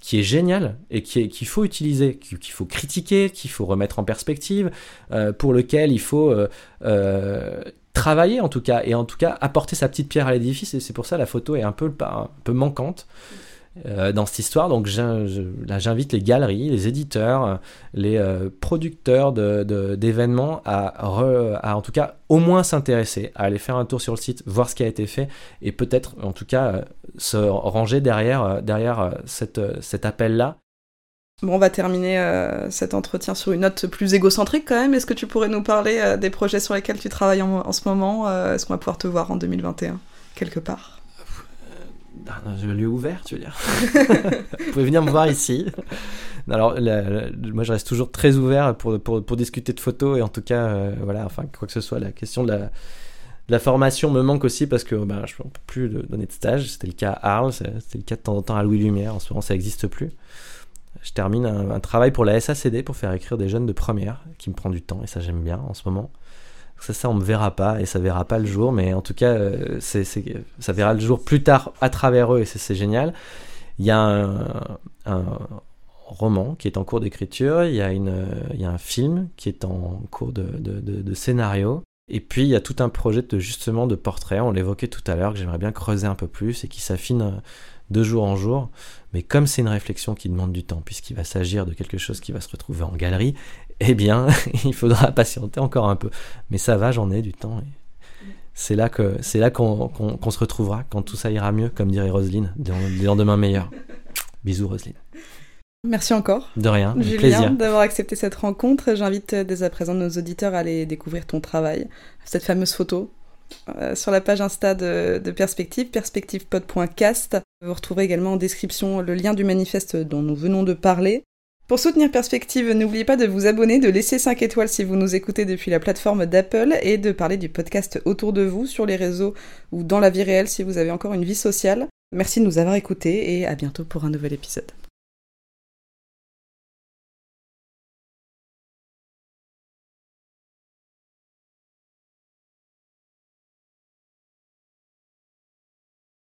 qui est génial et qu'il faut utiliser, qu'il faut critiquer, qu'il faut remettre en perspective, euh, pour lequel il faut euh, euh, travailler en tout cas, et en tout cas apporter sa petite pierre à l'édifice. Et c'est pour ça la photo est un peu, un peu manquante. Euh, dans cette histoire. Donc j'invite les galeries, les éditeurs, euh, les euh, producteurs d'événements à, en tout cas au moins s'intéresser, à aller faire un tour sur le site, voir ce qui a été fait et peut-être en tout cas se ranger derrière, derrière cet appel-là. Bon, on va terminer cet entretien sur une note plus égocentrique quand même. Est-ce que tu pourrais nous parler des projets sur lesquels tu travailles en ce moment Est-ce qu'on va pouvoir te voir en 2021 quelque part? Dans un lieu ouvert, tu veux dire. *laughs* Vous pouvez venir me voir ici. Alors, moi, je reste toujours très ouvert pour, pour, pour discuter de photos et en tout cas, euh, voilà, enfin, quoi que ce soit, la question de la, formation me manque aussi parce que ben, je ne peux plus donner de stage. C'était le cas à Arles, c'était le cas de temps en temps à Louis Lumière. En ce moment, ça n'existe plus. Je termine un, travail pour la SACD pour faire écrire des jeunes de première qui me prend du temps et ça, j'aime bien en ce moment. Ça, ça, on me verra pas et ça verra pas le jour, mais en tout cas, euh, ça verra le jour plus tard à travers eux et c'est, génial. Il y a un, roman qui est en cours d'écriture, il y, a un film qui est en cours de, scénario, et puis il y a tout un projet de justement de portrait, on l'évoquait tout à l'heure, que j'aimerais bien creuser un peu plus et qui s'affine de jour en jour. Mais comme c'est une réflexion qui demande du temps, puisqu'il va s'agir de quelque chose qui va se retrouver en galerie, eh bien, *laughs* il faudra patienter encore un peu. Mais ça va, j'en ai du temps. c'est là que c'est là qu'on se retrouvera quand tout ça ira mieux, comme dirait Roselyne, des lendemains meilleurs. Bisous Roselyne. Merci encore. De rien, Julien, d'avoir accepté cette rencontre. J'invite dès à présent nos auditeurs à aller découvrir ton travail, cette fameuse photo euh, sur la page Insta de, de Perspective, perspectivepod.cast. Vous retrouverez également en description le lien du manifeste dont nous venons de parler. Pour soutenir Perspective, n'oubliez pas de vous abonner, de laisser 5 étoiles si vous nous écoutez depuis la plateforme d'Apple et de parler du podcast autour de vous sur les réseaux ou dans la vie réelle si vous avez encore une vie sociale. Merci de nous avoir écoutés et à bientôt pour un nouvel épisode.